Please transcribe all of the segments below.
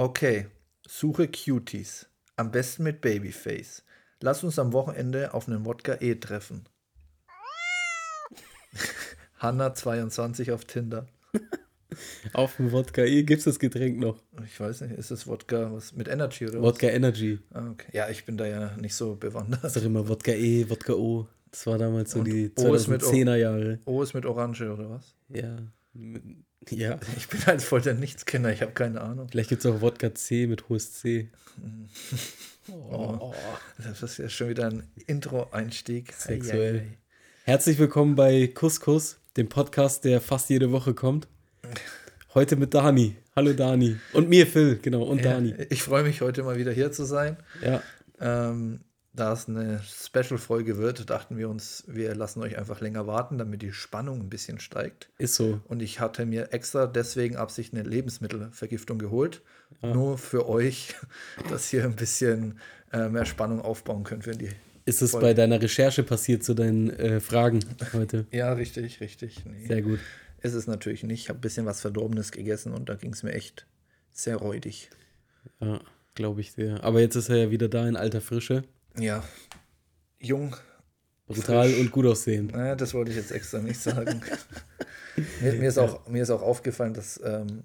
Okay, suche Cuties. Am besten mit Babyface. Lass uns am Wochenende auf einen Wodka E treffen. Hanna 22 auf Tinder. Auf dem Wodka E gibt es das Getränk noch. Ich weiß nicht, ist das Wodka was mit Energy oder Wodka Energy. was? Ah, okay. Ja, ich bin da ja nicht so bewandert. Das ist doch immer Wodka E, Wodka O. Das war damals so Und die O ist mit O. 2010er Jahre. O ist mit Orange oder was? Ja. Ja. Ich bin halt voll der Nichtskenner, ich habe keine Ahnung. Vielleicht gibt es auch Wodka C mit hohes C. Oh, das ist ja schon wieder ein Intro-Einstieg. Sexuell. Eieiei. Herzlich willkommen bei Couscous, dem Podcast, der fast jede Woche kommt. Heute mit Dani. Hallo Dani. Und mir, Phil, genau. Und Ja, Dani. ich freue mich heute mal wieder hier zu sein. Ja. Ähm, da es eine Special-Folge wird, dachten wir uns, wir lassen euch einfach länger warten, damit die Spannung ein bisschen steigt. Ist so. Und ich hatte mir extra deswegen Absicht eine Lebensmittelvergiftung geholt. Nur für euch, dass ihr ein bisschen äh, mehr Spannung aufbauen könnt für die. Ist es Voll. bei deiner Recherche passiert zu deinen äh, Fragen heute? Ja, richtig, richtig. Nee, Sehr gut. ist es natürlich nicht. Ich habe ein bisschen was Verdorbenes gegessen und da ging es mir echt sehr räudig. Ja, glaube ich sehr. Aber jetzt ist er ja wieder da in alter Frische. Ja, jung. Brutal frisch. und gut aussehend. Naja, das wollte ich jetzt extra nicht sagen. mir, mir, ist auch, mir ist auch aufgefallen, dass ähm,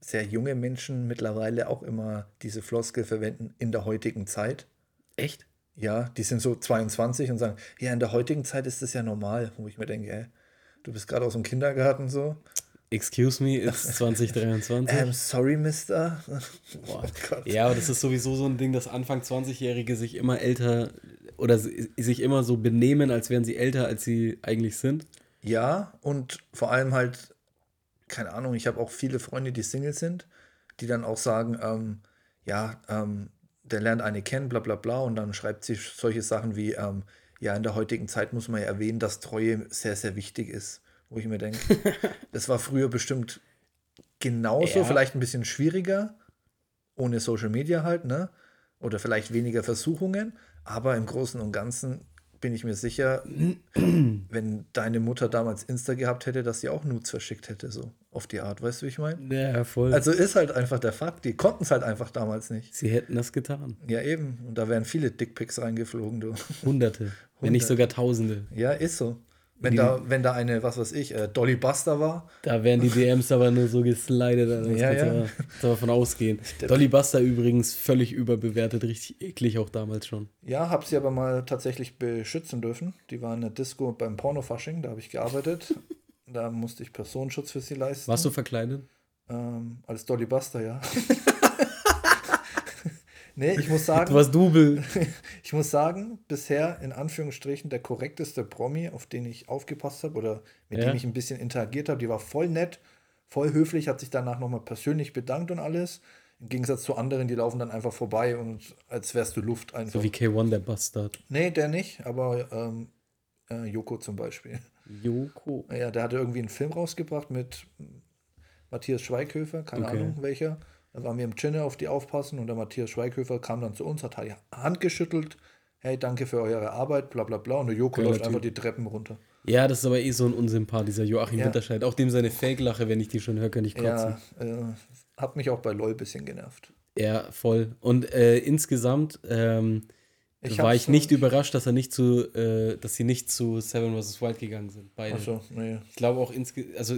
sehr junge Menschen mittlerweile auch immer diese Floskel verwenden in der heutigen Zeit. Echt? Ja, die sind so 22 und sagen, ja, in der heutigen Zeit ist das ja normal. Wo ich mir denke, ey, du bist gerade aus dem Kindergarten so. Excuse me, it's 2023. Ähm, sorry, Mister. Boah. Oh. Ja, aber das ist sowieso so ein Ding, dass Anfang 20-Jährige sich immer älter oder si- sich immer so benehmen, als wären sie älter, als sie eigentlich sind. Ja, und vor allem halt, keine Ahnung, ich habe auch viele Freunde, die Single sind, die dann auch sagen, ähm, ja, ähm, der lernt eine kennen, bla bla bla, und dann schreibt sie solche Sachen wie, ähm, ja, in der heutigen Zeit muss man ja erwähnen, dass Treue sehr, sehr wichtig ist. Wo ich mir denke, das war früher bestimmt genauso, Ja. vielleicht ein bisschen schwieriger, ohne Social Media halt, ne? Oder vielleicht weniger Versuchungen, aber im Großen und Ganzen bin ich mir sicher, wenn deine Mutter damals Insta gehabt hätte, dass sie auch Nudes verschickt hätte, so auf die Art, weißt du, wie ich meine? Ja, voll. Also ist halt einfach der Fakt, die konnten es halt einfach damals nicht. sie hätten das getan. Ja, eben. Und da wären viele Dickpics reingeflogen, du. Hunderte, wenn nicht sogar Tausende. Ja, ist so. Wenn Die- da, wenn da eine, was weiß ich, äh, Dolly Buster war, Da wären die DMs aber nur so geslidet. Also das Ja, du ja. kannst du davon ausgehen. Dolly Buster übrigens völlig überbewertet, richtig eklig auch damals schon. ja, hab sie aber mal tatsächlich beschützen dürfen. Die war in der Disco beim Pornofasching, da habe ich gearbeitet. da musste ich Personenschutz für sie leisten. Warst du verkleidet? Ähm, als Dolly Buster, ja. nee, ich muss sagen, Du warst Double. ich muss sagen, bisher in Anführungsstrichen der korrekteste Promi, auf den ich aufgepasst habe oder mit Ja. dem ich ein bisschen interagiert habe, die war voll nett, voll höflich, hat sich danach nochmal persönlich bedankt und alles. Im Gegensatz zu anderen, die laufen dann einfach vorbei und als wärst du Luft einfach. So wie K1, der Bastard. nee, der nicht, aber ähm, äh, Joko zum Beispiel. Joko. Ja, der hatte irgendwie einen Film rausgebracht mit Matthias Schweighöfer, keine Okay. Ahnung welcher. Da waren wir im Chinne auf die aufpassen und der Matthias Schweighöfer kam dann zu uns, hat die Hand geschüttelt. Hey, danke für eure Arbeit, bla bla bla. Und der Joko Geiler läuft einfach die Treppen runter. Ja, das ist aber eh so ein Unsympath, dieser Joachim Ja. Winterscheid. Auch dem seine Fake-Lache, wenn ich die schon höre, kann ich kotzen. Ja, äh, hat mich auch bei LOL ein bisschen genervt. Ja, voll. Und äh, insgesamt ähm, Ich war ich nicht so- überrascht, dass er nicht zu, äh, dass sie nicht zu Seven vs. Wild gegangen sind. Beide. Achso, nee. Ich glaube auch insge also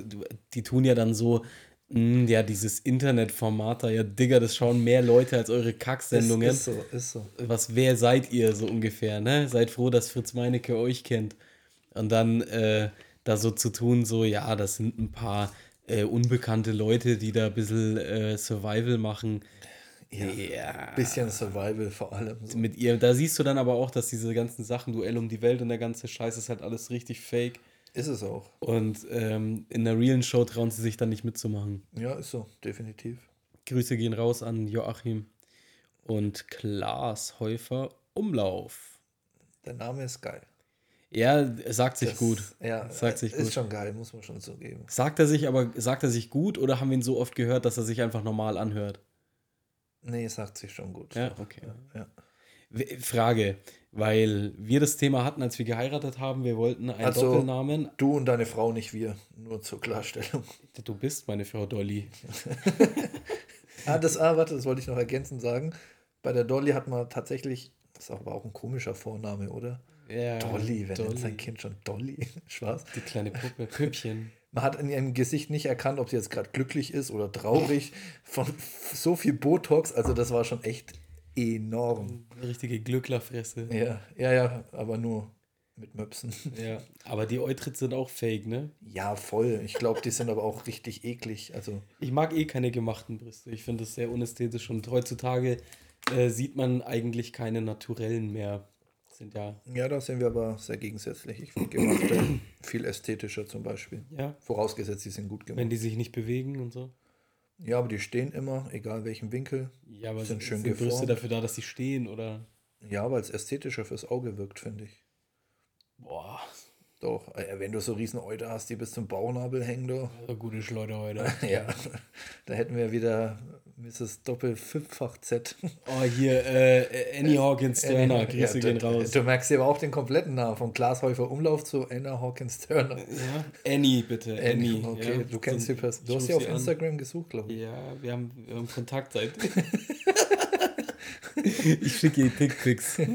die tun ja dann so, mh, ja, dieses Internetformat da, ja, Digga, das schauen mehr Leute als eure Ist, Kacksendungen. ist so, ist so. Was, wer seid ihr so ungefähr, ne? Seid froh, dass Fritz Meinecke euch kennt. Und dann äh, da so zu tun, so, ja, das sind ein paar äh, unbekannte Leute, die da ein bisschen äh, Survival machen. Ja, Ja. bisschen Survival vor allem. So. Mit ihr, da siehst du dann aber auch, dass diese ganzen Sachen, Duell um die Welt und der ganze Scheiß ist halt alles richtig fake. Ist es auch. Und ähm, in der realen Show trauen sie sich dann nicht mitzumachen. Ja, ist so, definitiv. Grüße gehen raus an Joachim und Klaas Häufer Umlauf. Der Name ist geil. Ja, sagt sich Das- gut. Ja, Sagt sich ist gut. schon geil, muss man schon zugeben. Sagt er sich aber, sagt er sich gut oder haben wir ihn so oft gehört, dass er sich einfach normal anhört? Nee, sagt sich schon gut. Ja, okay. Ja. W- Frage, weil wir das Thema hatten, als wir geheiratet haben, wir wollten einen Also- Doppelnamen. Du und deine Frau, nicht wir. Nur zur Klarstellung. Du bist meine Frau Dolly. ah, das, ah, warte, das wollte ich noch ergänzend sagen. Bei der Dolly hat man tatsächlich, das ist aber auch ein komischer Vorname, oder? Ja, Dolly, wer nennt Dolly. sein Kind schon Dolly? Spaß. Die kleine Puppe, Püppchen. Man hat in ihrem Gesicht nicht erkannt, ob sie jetzt gerade glücklich ist oder traurig. Von so viel Botox, also das war schon echt enorm. Richtige Glücklerfresse. Ja, ja, ja, aber nur mit Möpsen. Ja. Aber die Eutrits sind auch fake, ne? Ja, voll. Ich glaube, die sind aber auch richtig eklig. Also, Ich mag eh keine gemachten Brüste. Ich finde das sehr unästhetisch und heutzutage äh, sieht man eigentlich keine naturellen mehr. Sind ja, ja, da sind wir aber sehr gegensätzlich. Ich finde gemachte viel ästhetischer zum Beispiel. ja, Vorausgesetzt, sie sind gut gemacht. wenn die sich nicht bewegen und so. Ja, aber die stehen immer, egal welchen Winkel. Ja, aber Sind sind, schön sind Brüste dafür da, dass sie stehen oder. Ja, weil es ästhetischer fürs Auge wirkt, finde ich. Boah, Doch, äh, wenn du so riesen Euter hast, die bis zum Bauchnabel hängen, du. so gute Schleudern heute. Ja, da hätten wir wieder Mrs. Doppel fünffach Z. Oh, hier, äh, Annie Hawkins Turner, Grüße Ja, gehen du, raus. Du merkst dir aber auch den kompletten Namen, von Glashäufer Umlauf zu Anna Hawkins Turner. Ja, Annie, bitte. Annie. okay, ja. du kennst die Person. Du hast sie auf sie an. Instagram gesucht, glaube ich. Ja, wir haben, wir haben Kontakt seit. ich schicke ihr Dickpics.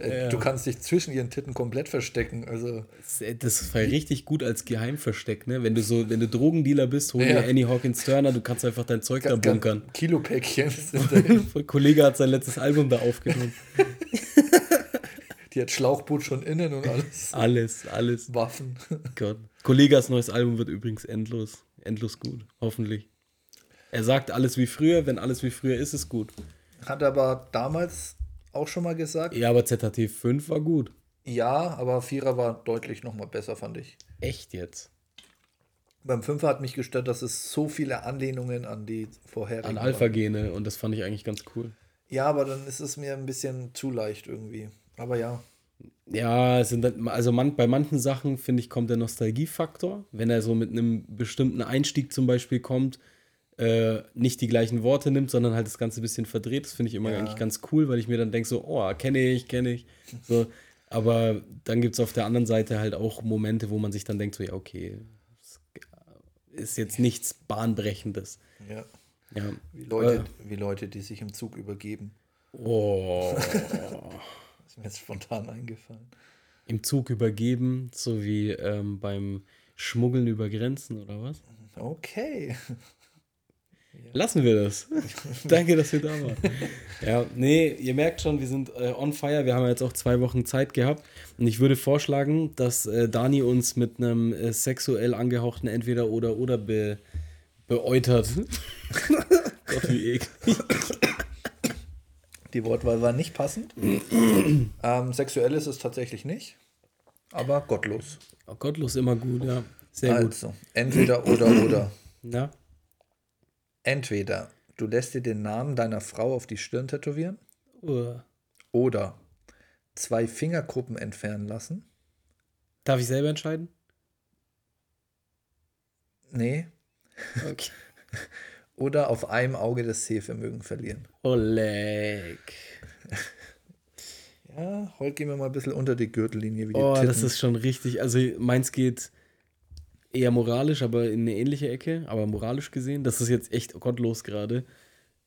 Äh, Ja. Du kannst dich zwischen ihren Titten komplett verstecken. Also, Das war richtig gut als Geheimversteck, ne? Wenn du so, wenn du Drogendealer bist, hol Ja. dir Annie Hawkins Turner, du kannst einfach dein Zeug da bunkern. Kilopäckchen. Ein Kollege hat sein letztes Album da aufgenommen. Die hat Schlauchboot schon innen und alles. Alles, alles. Waffen. Gott. Kollegas neues Album wird übrigens endlos. Endlos gut. Hoffentlich. Er sagt alles wie früher, wenn alles wie früher ist, ist gut. Hat aber damals auch schon mal gesagt. Ja, aber ZHT 5 war gut. Ja, aber Vierer war deutlich nochmal besser, fand ich. Echt jetzt? Beim Fünfer hat mich gestört, dass es so viele Anlehnungen an die vorherigen An. Alpha-Gene und das fand ich eigentlich ganz cool. Ja, aber dann ist es mir ein bisschen zu leicht irgendwie. Aber ja. Ja, sind dann, also man, bei manchen Sachen, finde ich, kommt der Nostalgiefaktor. Wenn er so mit einem bestimmten Einstieg zum Beispiel kommt, äh, nicht die gleichen Worte nimmt, sondern halt das Ganze ein bisschen verdreht. Das finde ich immer Ja. eigentlich ganz cool, weil ich mir dann denke, so, oh, kenne ich, kenne ich. So, aber dann gibt es auf der anderen Seite halt auch Momente, wo man sich dann denkt, so, ja, okay, ist jetzt nichts Bahnbrechendes. ja. Ja. Wie, Leute, wie Leute, die sich im Zug übergeben. Oh. Ist mir jetzt spontan eingefallen. Im Zug übergeben, so wie ähm, beim Schmuggeln über Grenzen oder was? Okay. Lassen wir das. Danke, dass ihr da wart. Ja, nee, ihr merkt schon, wir sind äh, on fire. Wir haben jetzt auch zwei Wochen Zeit gehabt. Und ich würde vorschlagen, dass äh, Dani uns mit einem äh, sexuell angehauchten Entweder-Oder-Oder be beäutert. Gott, wie eklig. Die Wortwahl war nicht passend. ähm, sexuell ist es tatsächlich nicht. Aber gottlos. Gottlos immer gut, ja. Sehr gut. Also, entweder oder oder. Ja. Entweder du lässt dir den Namen deiner Frau auf die Stirn tätowieren Uh. oder zwei Fingerkuppen entfernen lassen. Darf ich selber entscheiden? Nee. Okay. Oder auf einem Auge das Sehvermögen verlieren. Oleg. Ja, heute gehen wir mal ein bisschen unter die Gürtellinie wie die Oh, Titten. das ist schon richtig. Also meins geht eher moralisch, aber in eine ähnliche Ecke, aber moralisch gesehen. Das ist jetzt echt gottlos gerade.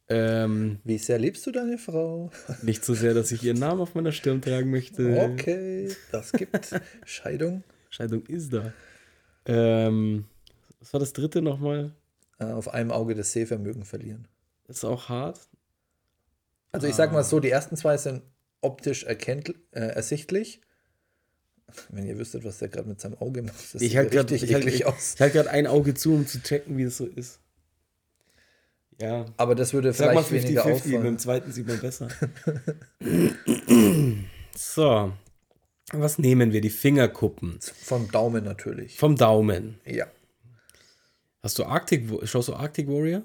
Ähm, Wie sehr liebst du deine Frau? nicht so sehr, dass ich ihren Namen auf meiner Stirn tragen möchte. Okay, das gibt Scheidung. Scheidung ist da. Ähm, was war das dritte nochmal? Äh, auf einem Auge das Sehvermögen verlieren. Das ist auch hart. Also ich sag mal so, die ersten zwei sind optisch erkennt, äh, ersichtlich. Wenn ihr wüsstet, was der gerade mit seinem Auge macht, das Ich sieht halte ja gerade richtig ich halt, eklig ich, aus. ich halt grad ein Auge zu, um zu checken, wie das so ist. Ja. Aber das würde Sag mal vielleicht weniger 50-50, mit dem auffallen. zweiten sieht man besser. so. Was nehmen wir? Die Fingerkuppen. Vom Daumen natürlich. Vom Daumen. Ja. Hast du Arctic, schaust du Arctic Warrior?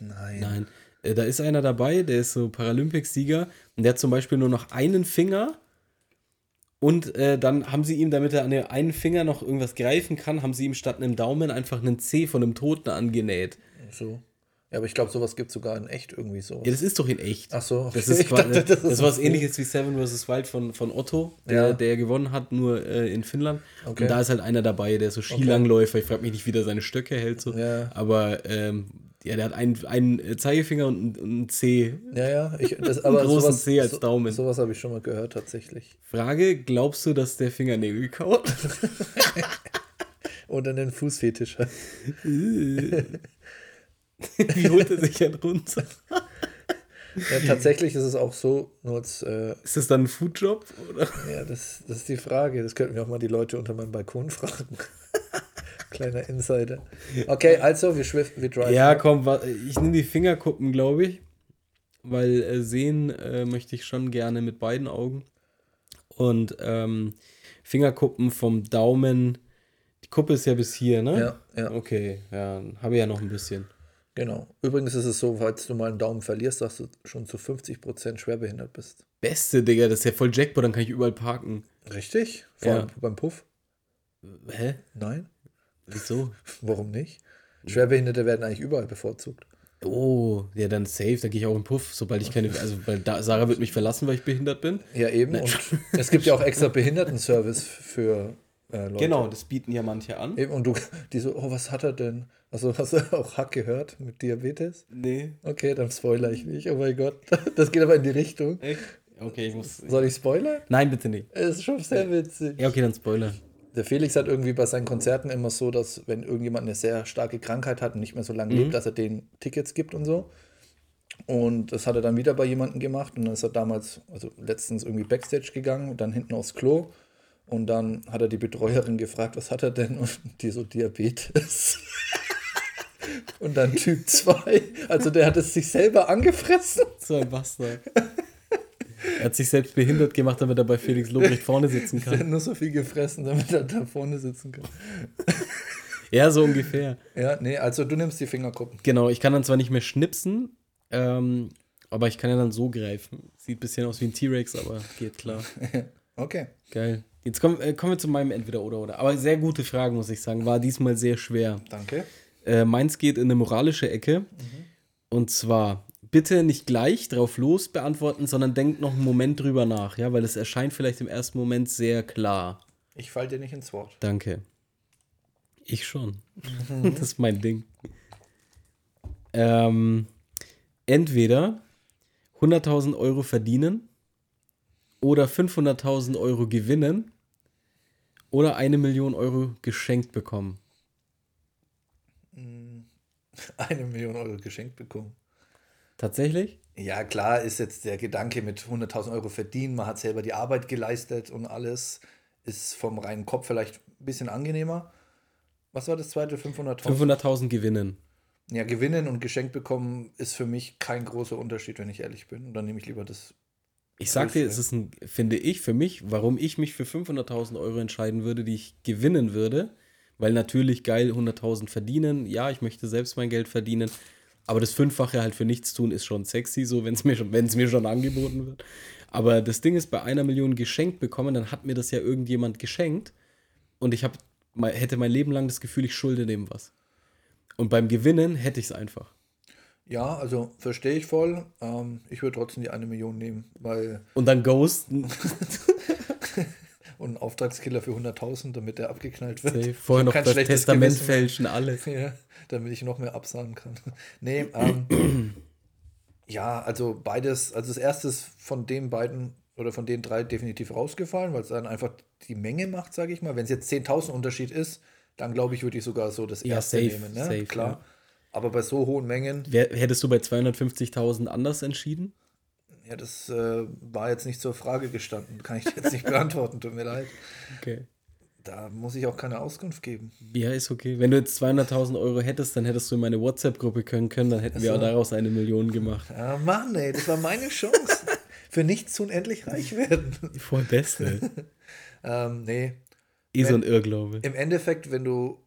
Nein. Nein. Äh, Da ist einer dabei, der ist so Paralympics-Sieger und der hat zum Beispiel nur noch einen Finger und äh, dann haben sie ihm, damit er an dem einen Finger noch irgendwas greifen kann, haben sie ihm statt einem Daumen einfach einen C von einem Toten angenäht. So. Ja, aber ich glaube, sowas gibt es sogar in echt irgendwie so. Ja, das ist doch in echt. Ach so. Das okay. ist, Ich quasi, dachte, das ist ist was ähnliches wie Seven vs. Wild von, von Otto, der, Ja. der gewonnen hat, nur äh, in Finnland. Okay. Und da ist halt einer dabei, der ist so Skilangläufer. Ich frage mich nicht, wie der seine Stöcke hält. So. Ja. Aber ähm, Ja, der hat einen, einen Zeigefinger und einen C. Ja, ja. Ich, das, aber einen großen sowas, C als so- Daumen. Sowas habe ich schon mal gehört, tatsächlich. Frage: Glaubst du, dass der Fingernägel kaut? Oder einen Fußfetisch hat. Wie holt er sich denn runter? Ja, tatsächlich ist es auch so, nur als, äh, Ist das dann ein Foodjob? Oder? ja, das, das ist die Frage. Das könnten wir auch mal die Leute unter meinem Balkon fragen. Kleiner Insider. Okay, also, wir schwiffen, wir driven. Ja, komm, ich nehme die Fingerkuppen, glaube ich. Weil äh, sehen äh, möchte ich schon gerne mit beiden Augen. Und ähm, Fingerkuppen vom Daumen. Die Kuppe ist ja bis hier, ne? Ja, ja. Okay, ja, habe ich ja noch ein bisschen. Genau. Übrigens ist es so, falls du mal einen Daumen verlierst, dass du schon zu 50% schwerbehindert bist. Beste, Digga, das ist ja voll Jackpot, dann kann ich überall parken. Richtig? Vor Ja. allem beim Puff? Hä? Nein? Wieso? Warum nicht? Schwerbehinderte werden eigentlich überall bevorzugt. Oh, ja, dann safe, dann gehe ich auch im Puff, sobald ich keine. Also, weil da, Sarah wird mich verlassen, weil ich behindert bin. Ja, eben. Und es gibt ja auch extra Behindertenservice für äh, Leute. Genau, das bieten ja manche an. Eben, und du, die so, oh, was hat er denn? Also, hast du auch Hack gehört mit Diabetes? Nee. Okay, dann spoiler ich nicht. Oh mein Gott. Das geht aber in die Richtung. Echt? Okay, ich muss. Soll ich spoilern? Nein, bitte nicht. Es ist schon sehr witzig. Ja, okay, dann Spoiler. Der Felix hat irgendwie bei seinen Konzerten immer so, dass wenn irgendjemand eine sehr starke Krankheit hat und nicht mehr so lange lebt, dass er denen Tickets gibt und so. Und das hat er dann wieder bei jemandem gemacht und dann ist er damals, also letztens irgendwie Backstage gegangen und dann hinten aufs Klo und dann hat er die Betreuerin gefragt, was hat er denn? Und die so Diabetes. und dann Typ 2. Also der hat es sich selber angefressen. So ein Bastard. Er hat sich selbst behindert gemacht, damit er bei Felix Lobrecht vorne sitzen Der hat kann. nur so viel gefressen, damit er da vorne sitzen kann. Ja, so ungefähr. Ja, nee, also du nimmst die Fingerkuppen. Genau, ich kann dann zwar nicht mehr schnipsen, ähm, aber ich kann ja dann so greifen. Sieht ein bisschen aus wie ein T-Rex, aber geht klar. Okay. Geil. Jetzt kommen, äh, kommen wir zu meinem Entweder-Oder-Oder. Aber sehr gute Frage, muss ich sagen. War diesmal sehr schwer. Danke. Äh, meins geht in eine moralische Ecke. Und zwar, bitte nicht gleich drauf los beantworten, sondern denkt noch einen Moment drüber nach, ja, weil es erscheint vielleicht im ersten Moment sehr klar. Ich fall dir nicht ins Wort. Danke. Ich schon. das ist mein Ding. Ähm, entweder 100.000 Euro verdienen oder 500.000 Euro gewinnen oder eine Million Euro geschenkt bekommen. Eine Million Euro geschenkt bekommen. Tatsächlich? Ja, klar ist jetzt der Gedanke mit 100.000 Euro verdienen, man hat selber die Arbeit geleistet und alles ist vom reinen Kopf vielleicht ein bisschen angenehmer. Was war das zweite? 500.000? 500.000 gewinnen. Ja, gewinnen und geschenkt bekommen ist für mich kein großer Unterschied, wenn ich ehrlich bin. Und dann nehme ich lieber das. Ich sag dir, es ist ein, finde ich, für mich, warum ich mich für 500.000 Euro entscheiden würde, die ich gewinnen würde, weil natürlich geil 100.000 verdienen, ja, ich möchte selbst mein Geld verdienen, aber das Fünffache halt für nichts tun ist schon sexy, so wenn es mir, schon- mir schon angeboten wird. Aber das Ding ist, bei einer Million geschenkt bekommen, dann hat mir das ja irgendjemand geschenkt und ich hab, hätte mein Leben lang das Gefühl, ich schulde dem was. Und beim Gewinnen hätte ich es einfach. Ja, also verstehe ich voll. Ähm, ich würde trotzdem die eine Million nehmen, weil. Und dann ghosten, Und einen Auftragskiller für 100.000, damit der abgeknallt wird. Safe. vorher noch Kein das Testament Gewissen fälschen, alles. Ja, damit ich noch mehr absagen kann. Nee, ähm, ja, also beides, also das erste ist von den beiden oder von den drei definitiv rausgefallen, weil es dann einfach die Menge macht, sage ich mal. Wenn es jetzt 10.000 Unterschied ist, dann glaube ich, würde ich sogar so das Ja, erste safe, nehmen. Ne? safe, Klar. ja. Aber bei so hohen Mengen, Wer, hättest du bei 250.000 anders entschieden? Ja, das äh, war jetzt nicht zur Frage gestanden. Kann ich jetzt nicht beantworten, tut mir leid. Okay. Da muss ich auch keine Auskunft geben. Ja, ist okay. Wenn du jetzt 200.000 Euro hättest, dann hättest du in meine WhatsApp-Gruppe können können, dann hätten wir Ach auch daraus eine Million gemacht. Ah, Mann, ey, das war meine Chance. Für nichts unendlich reich werden. Voll Beste. ähm, nee, eh so ein Irrglaube. Im Endeffekt, wenn du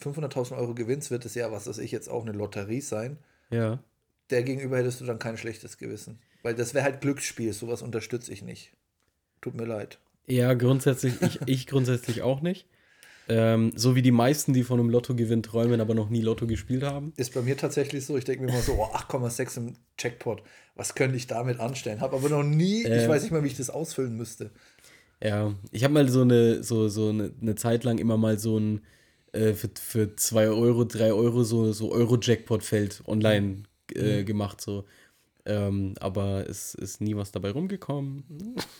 500.000 Euro gewinnst, wird es ja, was weiß ich, jetzt auch eine Lotterie sein. Ja. Der gegenüber hättest du dann kein schlechtes Gewissen. Weil das wäre halt Glücksspiel, sowas unterstütze ich nicht. Tut mir leid. Ja, grundsätzlich, ich, ich grundsätzlich auch nicht. Ähm, so wie die meisten, die von einem Lottogewinn träumen, aber noch nie Lotto gespielt haben. Ist bei mir tatsächlich so, ich denke mir immer so, oh, 8,6 im Jackpot, was könnte ich damit anstellen? Habe aber noch nie, ich Ähm. weiß nicht mal, wie ich das ausfüllen müsste. Ja, ich habe mal so eine, so, so eine, eine Zeit lang immer mal so ein äh, für, für 2 Euro, 3 Euro so, so Euro-Jackpot-Feld online äh, Mhm. gemacht. So. Ähm, aber es ist nie was dabei rumgekommen.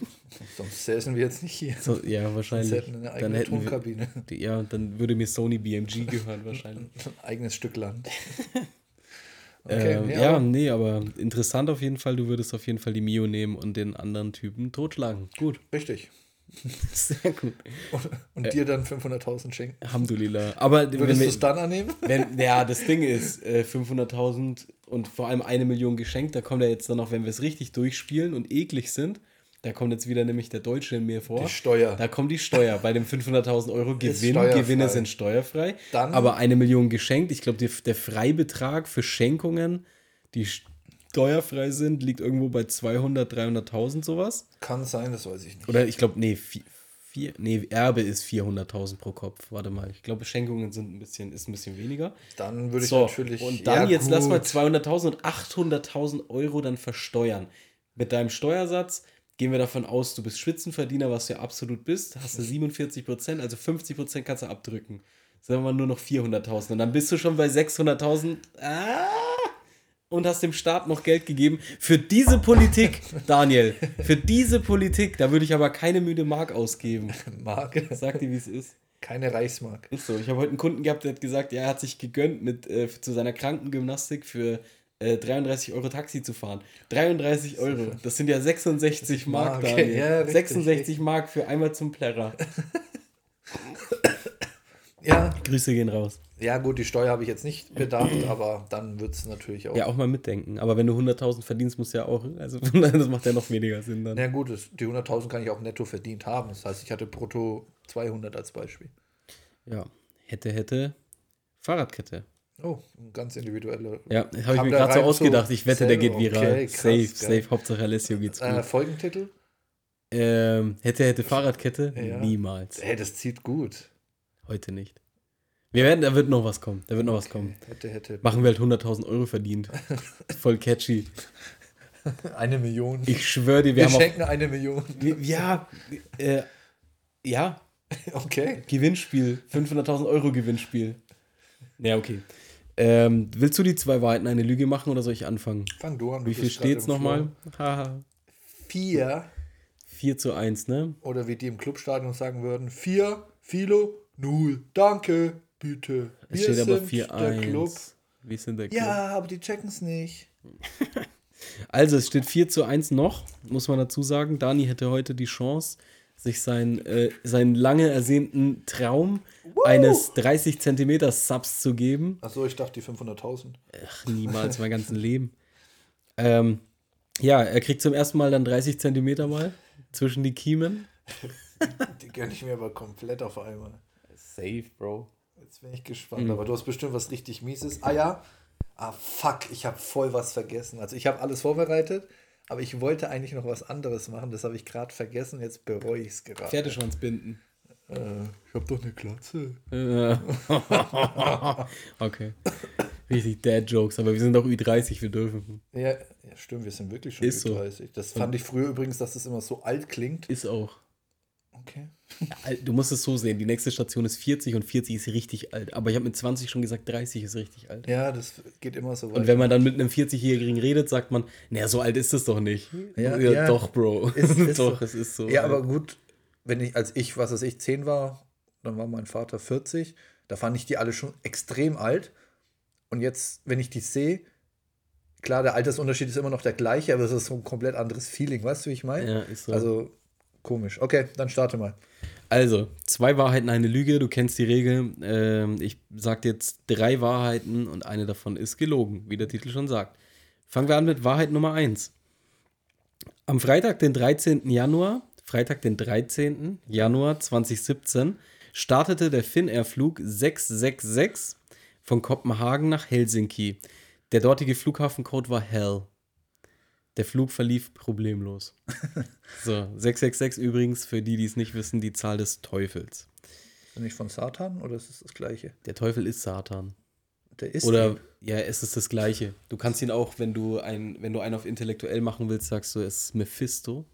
Sonst säßen wir jetzt nicht hier. So, ja, Sonst wahrscheinlich. hätten wir eine Dann eigene hätten wir, Tonkabine. ja, dann würde mir Sony BMG gehören wahrscheinlich. Ein eigenes Stück Land. ähm, nee, ja, aber- nee, aber interessant auf jeden Fall. Du würdest auf jeden Fall die Mio nehmen und den anderen Typen totschlagen. Gut, Richtig. sehr gut. Und, und dir dann 500.000 schenken. Alhamdulillah. Aber wenn Würdest du wir, es dann annehmen? wenn, ja, das Ding ist, äh, 500.000 und vor allem eine Million geschenkt, da kommt ja jetzt dann noch, wenn wir es richtig durchspielen und eklig sind, da kommt jetzt wieder nämlich der Deutsche in mir vor. Die Steuer. Da kommt die Steuer. Bei dem 500.000 Euro Gewinn. Gewinne sind steuerfrei. Dann- aber eine Million geschenkt. Ich glaube, der Freibetrag für Schenkungen, die steuerfrei sind, liegt irgendwo bei 200, 300.000 sowas. Kann sein, das weiß ich nicht. Oder ich glaube, nee, vier, vier, nee, Erbe ist 400.000 pro Kopf. Warte mal. Ich glaube, Schenkungen sind ein bisschen, ist ein bisschen weniger. Dann würde ich So, natürlich. und dann Ja, jetzt lass mal gut. 200.000 und 800.000 Euro dann versteuern. Mit deinem Steuersatz gehen wir davon aus, du bist Spitzenverdiener, was du ja absolut bist, hast du 47 Prozent, also 50 Prozent kannst du abdrücken. Sagen wir mal nur noch 400.000 und dann bist du schon bei 600.000 ah, und hast dem Staat noch Geld gegeben für diese Politik, Daniel, für diese Politik, da würde ich aber keine müde Mark ausgeben. Mark. Sag dir, wie es ist. Keine Reichsmark. Ist so. Ich habe heute einen Kunden gehabt, der hat gesagt, ja, er hat sich gegönnt, mit, äh, zu seiner Krankengymnastik für äh, 33 Euro Taxi zu fahren. 33 Euro. Das sind ja 66 Mark, Mark, Daniel. ja, richtig, 66 Mark für einmal zum Plärrer. Ja, Grüße gehen raus. Ja, gut, die Steuer habe ich jetzt nicht bedacht, aber dann wird es natürlich auch. Ja, auch mal mitdenken. Aber wenn du 100.000 verdienst, musst du ja auch, also das macht ja noch weniger Sinn dann. Na gut, das, die 100.000 kann ich auch netto verdient haben. Das heißt, ich hatte brutto 200 als Beispiel. Ja. Hätte, hätte, Fahrradkette. Oh, ganz individuelle. Ja, habe ich mir gerade so ausgedacht. Ich wette, der geht viral. Okay, krass, safe, geil. safe. Hauptsache Alessio geht's gut. Äh, Folgentitel? Ähm, hätte, hätte Fahrradkette? Ja. Niemals. Ey, das zieht gut. Heute nicht. Wir werden, da wird noch was kommen. Da wird noch was kommen. Hätte, hätte. Machen wir halt 100.000 Euro verdient. Voll catchy. Eine Million. Ich schwöre dir, wir, wir haben schenken eine Million. auch. wir- Ja, äh, ja, Okay. Gewinnspiel. 500.000 Euro Gewinnspiel. Ja, okay. Ähm, willst du die zwei Wahrheiten eine Lüge machen oder soll ich anfangen? Fang du an. du Wie viel steht's nochmal? Vier. 4 zu 1, ne? Oder wie die im Clubstadion sagen würden: Vier, Philo, null. Danke, bitte. Es steht aber sind 4 der Club. 1. Wie ist denn der Club? Ja, aber die checken es nicht. Also, es steht 4 zu 1 noch, muss man dazu sagen. Dani hätte heute die Chance, sich sein, äh, seinen lange ersehnten Traum eines 30 Zentimeter Subs zu geben. Achso, ich dachte die 500.000. Ach, niemals mein ganzes Leben. Ähm, ja, er kriegt zum ersten Mal dann 30 Zentimeter mal zwischen die Kiemen. Die gönne ich mir aber komplett auf einmal. Safe, Bro. Jetzt bin ich gespannt. Mhm. Aber du hast bestimmt was richtig Mieses. Ah ja. Ah, fuck, ich habe voll was vergessen. Also ich habe alles vorbereitet, aber ich wollte eigentlich noch was anderes machen. Das habe ich gerade vergessen. Jetzt bereue ich es gerade. Pferdeschwanz binden. Äh, ich habe doch eine Glatze. Okay. Richtig Dad-Jokes, aber wir sind doch Ü30, wir dürfen. Ja, ja, stimmt, wir sind wirklich schon Ist so. 30. Das fand ich früher übrigens, dass das immer so alt klingt. Ist auch. Okay. Alt- Du musst es so sehen, die nächste Station ist 40 und 40 ist richtig alt. Aber ich habe mit 20 schon gesagt, 30 ist richtig alt. Ja, das geht immer so Und wenn man dann mit einem 40-Jährigen redet, sagt man, naja, so alt ist es doch nicht. Ja, ja. Doch, Bro. Ist- ist doch, so. es ist so. Ja, aber gut, wenn ich, als ich, was weiß ich, 10 war, dann war mein Vater 40, da fand ich die alle schon extrem alt. Und jetzt, wenn ich die sehe, klar, der Altersunterschied ist immer noch der gleiche, aber es ist so ein komplett anderes Feeling, weißt du, wie ich meine? Ja, ist so. Also, komisch. Okay, dann starte mal. Also, zwei Wahrheiten, eine Lüge. Du kennst die Regel. Ähm, ich sage jetzt drei Wahrheiten und eine davon ist gelogen, wie der Titel schon sagt. Fangen wir an mit Wahrheit Nummer eins. Am Freitag, den 13. Januar, Freitag, den 13. Januar 2017, startete der Finnair-Flug 666 von Kopenhagen nach Helsinki. Der dortige Flughafencode war Hell. Der Flug verlief problemlos. So, 666 übrigens, für die, die es nicht wissen, die Zahl des Teufels. Ist das nicht von Satan oder ist es das gleiche? Der Teufel ist Satan. Der ist. Oder, ja, es ist das Gleiche. Du kannst ihn auch, wenn du, ein, wenn du einen auf intellektuell machen willst, sagst du, es ist Mephisto.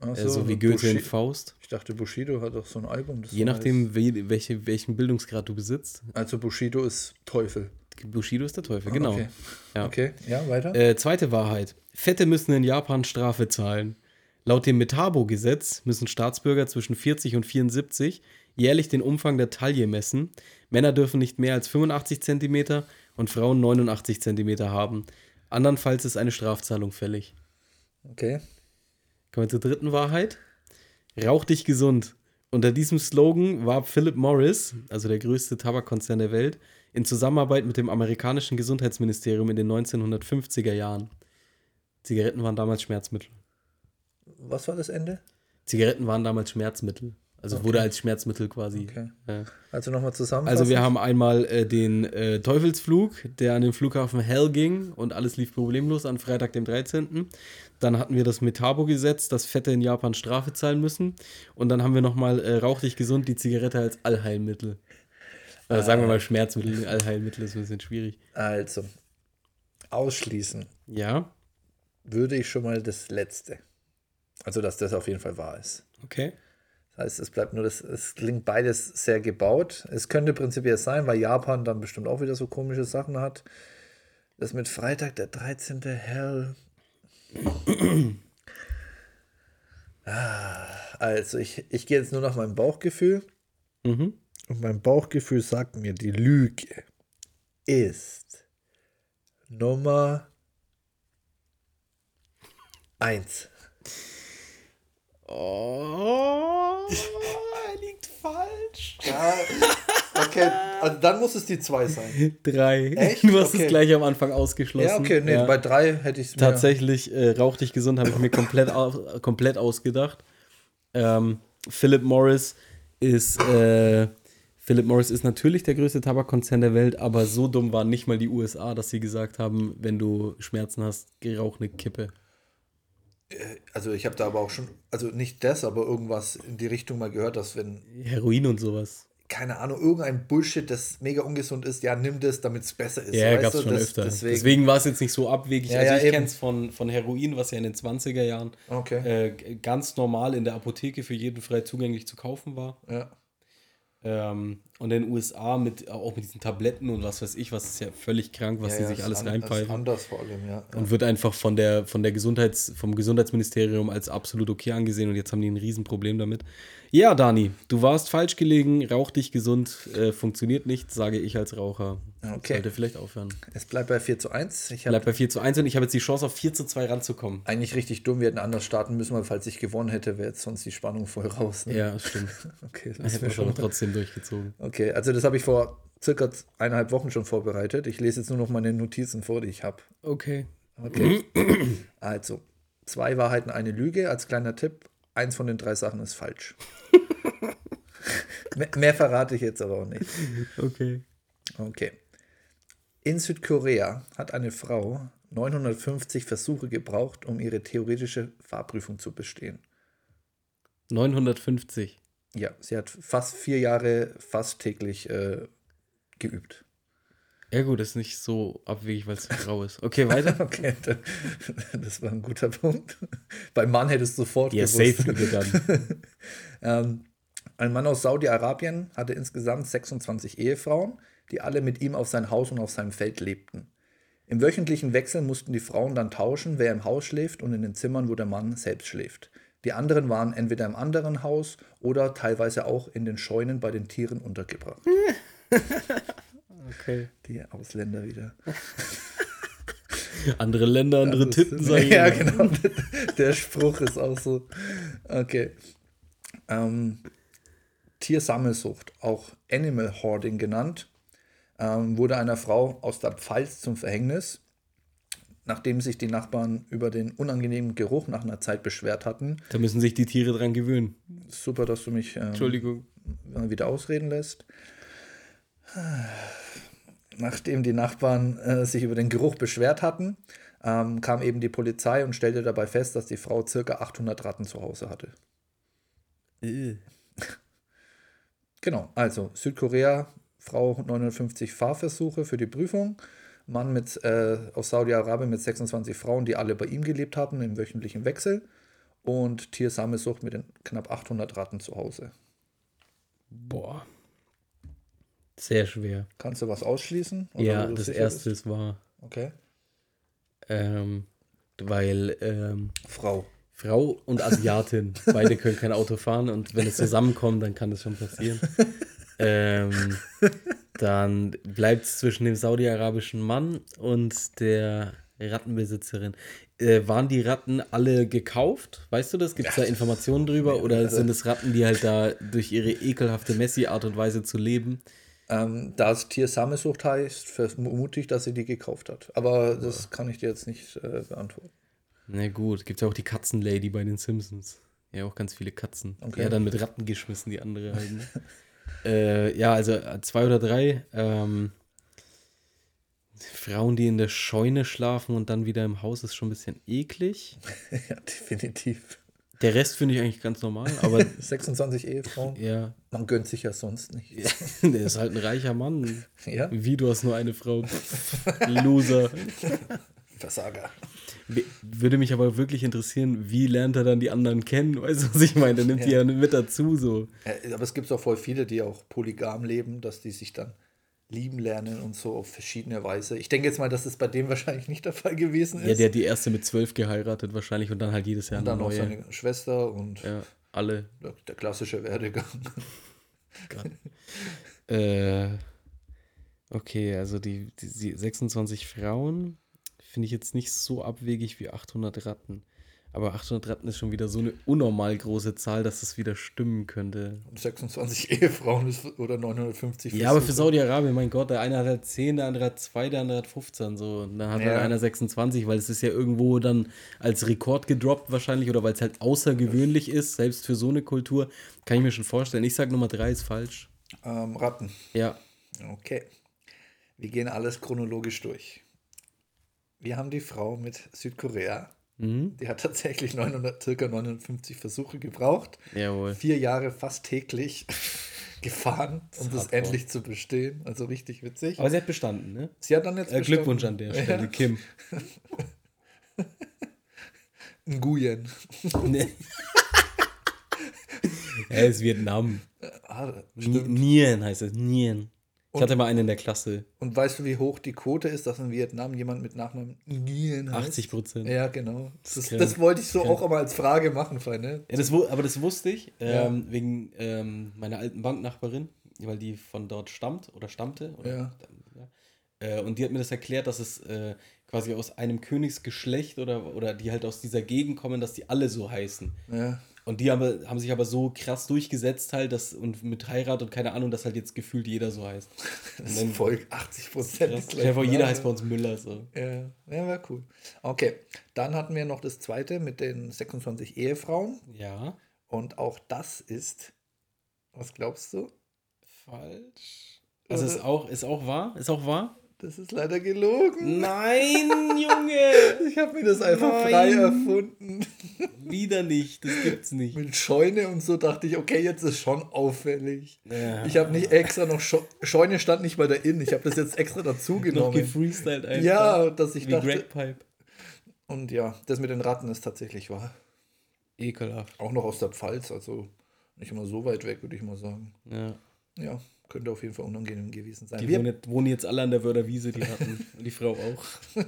Ach äh, so wie Goethe in Bushi- Faust. Ich dachte, Bushido hat doch so ein Album. Je so nachdem, we welche, welchen Bildungsgrad du besitzt. heißt. Also Bushido ist Teufel. Bushido ist der Teufel, genau. Okay. Ja. Okay, ja, weiter. Äh, zweite Wahrheit. Fette müssen in Japan Strafe zahlen. Laut dem Metabo-Gesetz müssen Staatsbürger zwischen 40 und 74 jährlich den Umfang der Taille messen. Männer dürfen nicht mehr als 85 cm und Frauen 89 cm haben. Andernfalls ist eine Strafzahlung fällig. Okay. Kommen wir zur dritten Wahrheit. Rauch dich gesund. Unter diesem Slogan warb Philip Morris, also der größte Tabakkonzern der Welt, in Zusammenarbeit mit dem amerikanischen Gesundheitsministerium in den 1950er Jahren. Zigaretten waren damals Schmerzmittel. Was war das Ende? Zigaretten waren damals Schmerzmittel. Also wurde als Schmerzmittel quasi. Okay. Ja. Also nochmal zusammen. Also wir haben einmal äh, den äh, Teufelsflug, der an den Flughafen Hell ging und alles lief problemlos an Freitag, dem 13. Dann hatten wir das Metabo-Gesetz, dass Fette in Japan Strafe zahlen müssen. Und dann haben wir nochmal äh, Rauch dich gesund, die Zigarette als Allheilmittel. Oder sagen wir mal Schmerzmittel, Allheilmittel ist ein bisschen schwierig. Also, ausschließen Ja, würde ich schon mal das Letzte. Also, dass das auf jeden Fall wahr ist. okay. Das heißt, es bleibt nur das, es klingt beides sehr gebaut. Es könnte prinzipiell sein, weil Japan dann bestimmt auch wieder so komische Sachen hat. Das mit Freitag, der 13. Hell. Ah, Also, ich, ich gehe jetzt nur nach meinem Bauchgefühl. Mhm. Und mein Bauchgefühl sagt mir, die Lüge ist Nummer 1. Oh, er liegt falsch. Ja, okay, also dann muss es die 2 sein. Drei. Echt? Du hast Okay. es gleich am Anfang ausgeschlossen. Ja, okay, nee, Ja. bei 3 hätte ich es mir. Tatsächlich, äh, Rauch dich gesund habe ich mir komplett, au komplett ausgedacht. Ähm, Philip Morris ist äh, Philip Morris ist natürlich der größte Tabakkonzern der Welt, aber so dumm waren nicht mal die USA, dass sie gesagt haben, wenn du Schmerzen hast, geh rauch eine Kippe. Also, ich habe da aber auch schon, also nicht das, aber irgendwas in die Richtung mal gehört, dass wenn, Heroin und sowas. keine Ahnung, irgendein Bullshit, das mega ungesund ist, ja, nimm das, damit es besser ist. Ja, gab es schon Das- öfter. Deswegen, Deswegen, war es jetzt nicht so abwegig. Ja, also ja, ich kenne es von, von Heroin, was ja in den 20er Jahren Okay. äh, ganz normal in der Apotheke für jeden frei zugänglich zu kaufen war. ja. Ähm, und in den USA mit, auch mit diesen Tabletten und was weiß ich, was ist ja völlig krank, was ja, sie ja, sich alles an- reinpfeifen. Anders vor allem, ja. ja. Und wird einfach von der, von der Gesundheits, vom Gesundheitsministerium als absolut okay angesehen und jetzt haben die ein Riesenproblem damit. Ja, Dani, du warst falsch gelegen, rauch dich gesund, äh, funktioniert nicht, sage ich als Raucher. Okay. Sollte vielleicht aufhören. Es bleibt bei 4 zu 1. Ich habe Bleibt bei 4 zu 1 und ich habe jetzt die Chance auf 4 zu 2 ranzukommen. eigentlich richtig dumm, wir hätten anders starten müssen, weil falls ich gewonnen hätte, wäre jetzt sonst die Spannung voll raus. Ne? Ja, stimmt. Okay, das Hätten wir schon. trotzdem durchgezogen. Okay, also das habe ich vor circa eineinhalb Wochen schon vorbereitet. Ich lese jetzt nur noch meine Notizen vor, die ich habe. Okay. Okay. also, zwei Wahrheiten, eine Lüge. Als kleiner Tipp, eins von den drei Sachen ist falsch. mehr, mehr verrate ich jetzt aber auch nicht. Okay. Okay. In Südkorea hat eine Frau 950 Versuche gebraucht, um ihre theoretische Fahrprüfung zu bestehen. 950. Ja, sie hat fast vier Jahre fast täglich äh, geübt. Ja, gut, das ist nicht so abwegig, weil es grau ist. Okay, weiter. Okay, da- das war ein guter Punkt. Beim Mann hättest du sofort Ja, gewusst. safe dann. Ähm, ein Mann aus Saudi-Arabien hatte insgesamt 26 Ehefrauen, die alle mit ihm auf sein Haus und auf seinem Feld lebten. Im wöchentlichen Wechsel mussten die Frauen dann tauschen, wer im Haus schläft und in den Zimmern, wo der Mann selbst schläft. Die anderen waren entweder im anderen Haus oder teilweise auch in den Scheunen bei den Tieren untergebracht. Okay. Die Ausländer wieder. Andere Länder, andere Also, Titten, sag ich Ja, genau. Der Spruch ist auch so. Okay. Ähm, Tiersammelsucht, auch Animal Hoarding genannt, ähm, wurde einer Frau aus der Pfalz zum Verhängnis, nachdem sich die Nachbarn über den unangenehmen Geruch nach einer Zeit beschwert hatten. Da müssen sich die Tiere dran gewöhnen. Super, dass du mich ähm, wieder ausreden lässt. Nachdem die Nachbarn äh, sich über den Geruch beschwert hatten, ähm, kam eben die Polizei und stellte dabei fest, dass die Frau circa 800 Ratten zu Hause hatte. Genau, also Südkorea, Frau 950 Fahrversuche für die Prüfung, Mann mit, äh, aus Saudi-Arabien mit 26 Frauen, die alle bei ihm gelebt hatten im wöchentlichen Wechsel und Tiersammelsucht mit den knapp 800 Ratten zu Hause. Boah. Sehr schwer. Kannst du was ausschließen? Ja, das erste bist? ist wahr. Okay. Ähm, weil ähm, Frau. Frau und Asiatin, beide können kein Auto fahren und wenn es zusammenkommt, dann kann das schon passieren. ähm, dann bleibt es zwischen dem saudi-arabischen Mann und der Rattenbesitzerin. Äh, waren die Ratten alle gekauft? Weißt du das? Gibt es da Informationen drüber? Oder sind es Ratten, die halt da durch ihre ekelhafte Messi-Art und Weise zu leben? Ähm, da es Tiersammelsucht heißt, vermute ich, dass sie die gekauft hat. Aber das kann ich dir jetzt nicht äh, beantworten. Na gut, gibt ja auch die Katzenlady bei den Simpsons. Ja, auch ganz viele Katzen. Okay. Ja, dann mit Ratten geschmissen, die andere halt. Ne? äh, ja, also äh, zwei oder drei. Ähm, Frauen, die in der Scheune schlafen und dann wieder im Haus, ist schon ein bisschen eklig. ja, definitiv. Der Rest finde ich eigentlich ganz normal, aber 26 Ehefrauen. ja, Man gönnt sich ja sonst nicht. der ist halt ein reicher Mann. Ja, Wie, du hast nur eine Frau. Loser. Versager. Würde mich aber wirklich interessieren, wie lernt er dann die anderen kennen? Weißt du, was ich meine? Der nimmt die ja mit dazu so. Äh, Aber es gibt auch voll viele, die auch polygam leben, dass die sich dann lieben lernen und so auf verschiedene Weise. Ich denke jetzt mal, dass das bei dem wahrscheinlich nicht der Fall gewesen ist. Ja, der hat die erste mit zwölf geheiratet wahrscheinlich und dann halt jedes Jahr und dann eine noch neue. seine Schwester und Ja, alle. der, der klassische Werdegang. Äh, okay, also die, die, die 26 Frauen finde ich jetzt nicht so abwegig wie 800 Ratten. Aber 800 Ratten ist schon wieder so eine unnormal große Zahl, dass das wieder stimmen könnte. Und 26 Ehefrauen oder 950 Ja, aber für. Saudi-Arabien, mein Gott, der eine hat halt 10, der andere hat 2, der andere hat 15. So. Und dann hat Ja. halt einer 26, weil es ist ja irgendwo dann als Rekord gedroppt wahrscheinlich oder weil es halt außergewöhnlich ist, selbst für so eine Kultur. Kann ich mir schon vorstellen. Ich sage Nummer 3 ist falsch. Ähm, Ratten. Ja. Okay. Wir gehen alles chronologisch durch. Wir haben die Frau mit Südkorea. Mhm. Die hat tatsächlich 900, circa 950 Versuche gebraucht. Jawohl. Vier Jahre fast täglich gefahren, um das hardcore. endlich zu bestehen. Also richtig witzig. Aber sie hat bestanden, ne? Sie hat dann jetzt Äh, Glückwunsch an der Stelle, Ja, Kim. Nguyen. Nee. Er ist Vietnam. Ah. Nien heißt es. Nien. Ich hatte mal einen in der Klasse. Und weißt du, wie hoch die Quote ist, dass in Vietnam jemand mit Nachnamen Nguyen heißt? 80 Prozent. Ja, genau. Das, das, krank. wollte ich so Krank. auch einmal als Frage machen, Freunde. Ja, das, aber das wusste ich, Ja. ähm, wegen ähm, meiner alten Banknachbarin, weil die von dort stammt oder stammte. Oder, Ja. ja. Äh, und die hat mir das erklärt, dass es äh, quasi aus einem Königsgeschlecht oder, oder die halt aus dieser Gegend kommen, dass die alle so heißen. Ja. Und die haben, haben sich aber so krass durchgesetzt halt, dass, und mit Heirat und keine Ahnung, dass halt jetzt gefühlt jeder so heißt. Das ist voll 80 Prozent. Jeder heißt bei uns Müller so. Ja, ja wäre cool. Okay, dann hatten wir noch das zweite mit den 26 Ehefrauen. Ja. Und auch das ist, was glaubst du? Falsch. Also ist auch, ist auch wahr? Ist auch wahr? Das ist leider gelogen. Nein, Junge! Ich habe mir das einfach Nein. frei erfunden. Wieder nicht, das gibt's nicht. Mit Scheune und so dachte ich, okay, jetzt ist schon auffällig. Ja. Ich habe nicht extra noch Sche Scheune stand nicht bei der In. Ich habe das jetzt extra Noch dazugenommen. gefreestylt einfach. Ja, dass ich Wie dachte. Greg Pipe. Und ja, das mit den Ratten ist tatsächlich wahr. Ekelhaft. Auch noch aus der Pfalz, also nicht immer so weit weg, würde ich mal sagen. Ja. Ja, könnte auf jeden Fall unangenehm gewesen sein. Die Wir wohnen, jetzt- wohnen jetzt alle an der Wörderwiese, die hatten. Die Frau auch.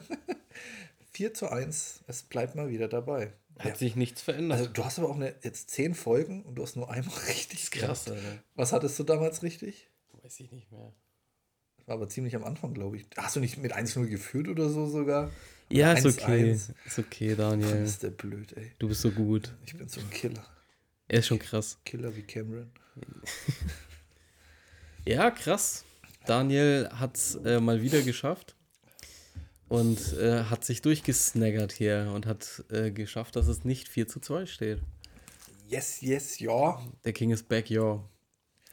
4 zu 1, es bleibt mal wieder dabei. Hat Ja. sich nichts verändert. Also du hast aber auch eine, jetzt zehn Folgen und du hast nur einmal richtig krass. Alter. Was hattest du damals richtig? Weiß ich nicht mehr. War aber ziemlich am Anfang, glaube ich. Hast du nicht mit 1-0 geführt oder so sogar? Ja, ist 1-1. okay. Ist okay, Daniel. Ist der blöd, ey. Du bist so gut. Ich bin so ein Killer. Er ist schon krass. Killer wie Cameron. Ja, krass. Daniel hat es äh, mal wieder geschafft und äh, hat sich durchgesnaggert hier und hat äh, geschafft, dass es nicht 4 zu 2 steht. Yes, yes, ja. Der King is back, yo.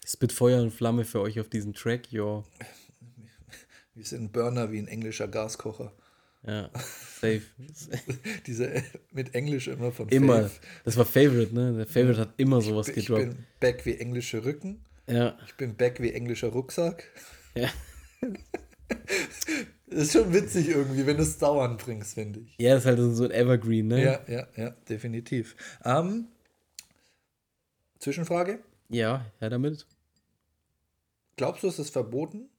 Spit Feuer und Flamme für euch auf diesen Track, yo. Wir sind Burner wie ein englischer Gaskocher. Ja, safe. Diese mit Englisch immer von immer. Faith. Das war Favorite, ne? Der Favorite hat immer sowas Ich gedroppt. bin back wie englische Rücken. Ja, Ich bin back wie englischer Rucksack. ja. Das ist schon witzig irgendwie, wenn du es dauernd bringst, finde ich. Ja, das ist halt so ein Evergreen, ne? Ja, ja, ja, definitiv. Ähm, Zwischenfrage. Ja, ja, damit. Glaubst du, es ist verboten,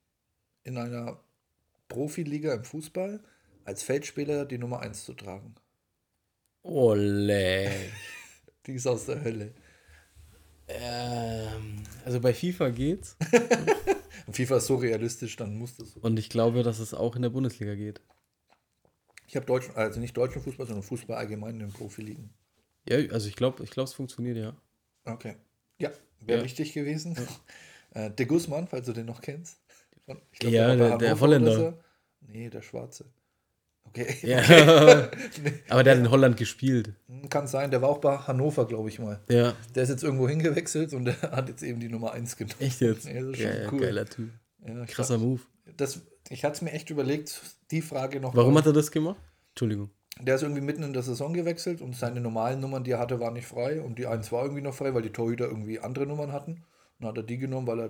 in einer Profiliga im Fußball als Feldspieler die Nummer 1 zu tragen? Ole. Die ist aus der Hölle. Ähm, also bei FIFA geht's. Und FIFA ist so realistisch, dann muss das so. Und ich glaube, dass es auch in der Bundesliga geht. Ich habe deutschen, also nicht deutschen Fußball, sondern Fußball allgemein in den Profiligen. Ja, also ich glaube, ich glaube, es funktioniert, ja. Okay. Ja, wäre Ja. wichtig gewesen. Äh, De Guzman, falls du den noch kennst. Von- Ich glaub, Ja, der- der Hannover Holländer. so. Nee, der Schwarze. Okay. Ja. Aber der hat in Holland gespielt. Kann sein, der war auch bei Hannover, glaube ich mal. Ja. Der ist jetzt irgendwo hingewechselt und der hat jetzt eben die Nummer 1 genommen. Echt jetzt? Ja, das ist schon ja, cool. geiler Typ. Ja, Krasser Move. Das, ich hatte es mir echt überlegt, die Frage noch. Warum mal- hat er das gemacht? Entschuldigung. Der ist irgendwie mitten in der Saison gewechselt und seine normalen Nummern, die er hatte, waren nicht frei. Und die 1 war irgendwie noch frei, weil die Torhüter irgendwie andere Nummern hatten. Und dann hat er die genommen, weil er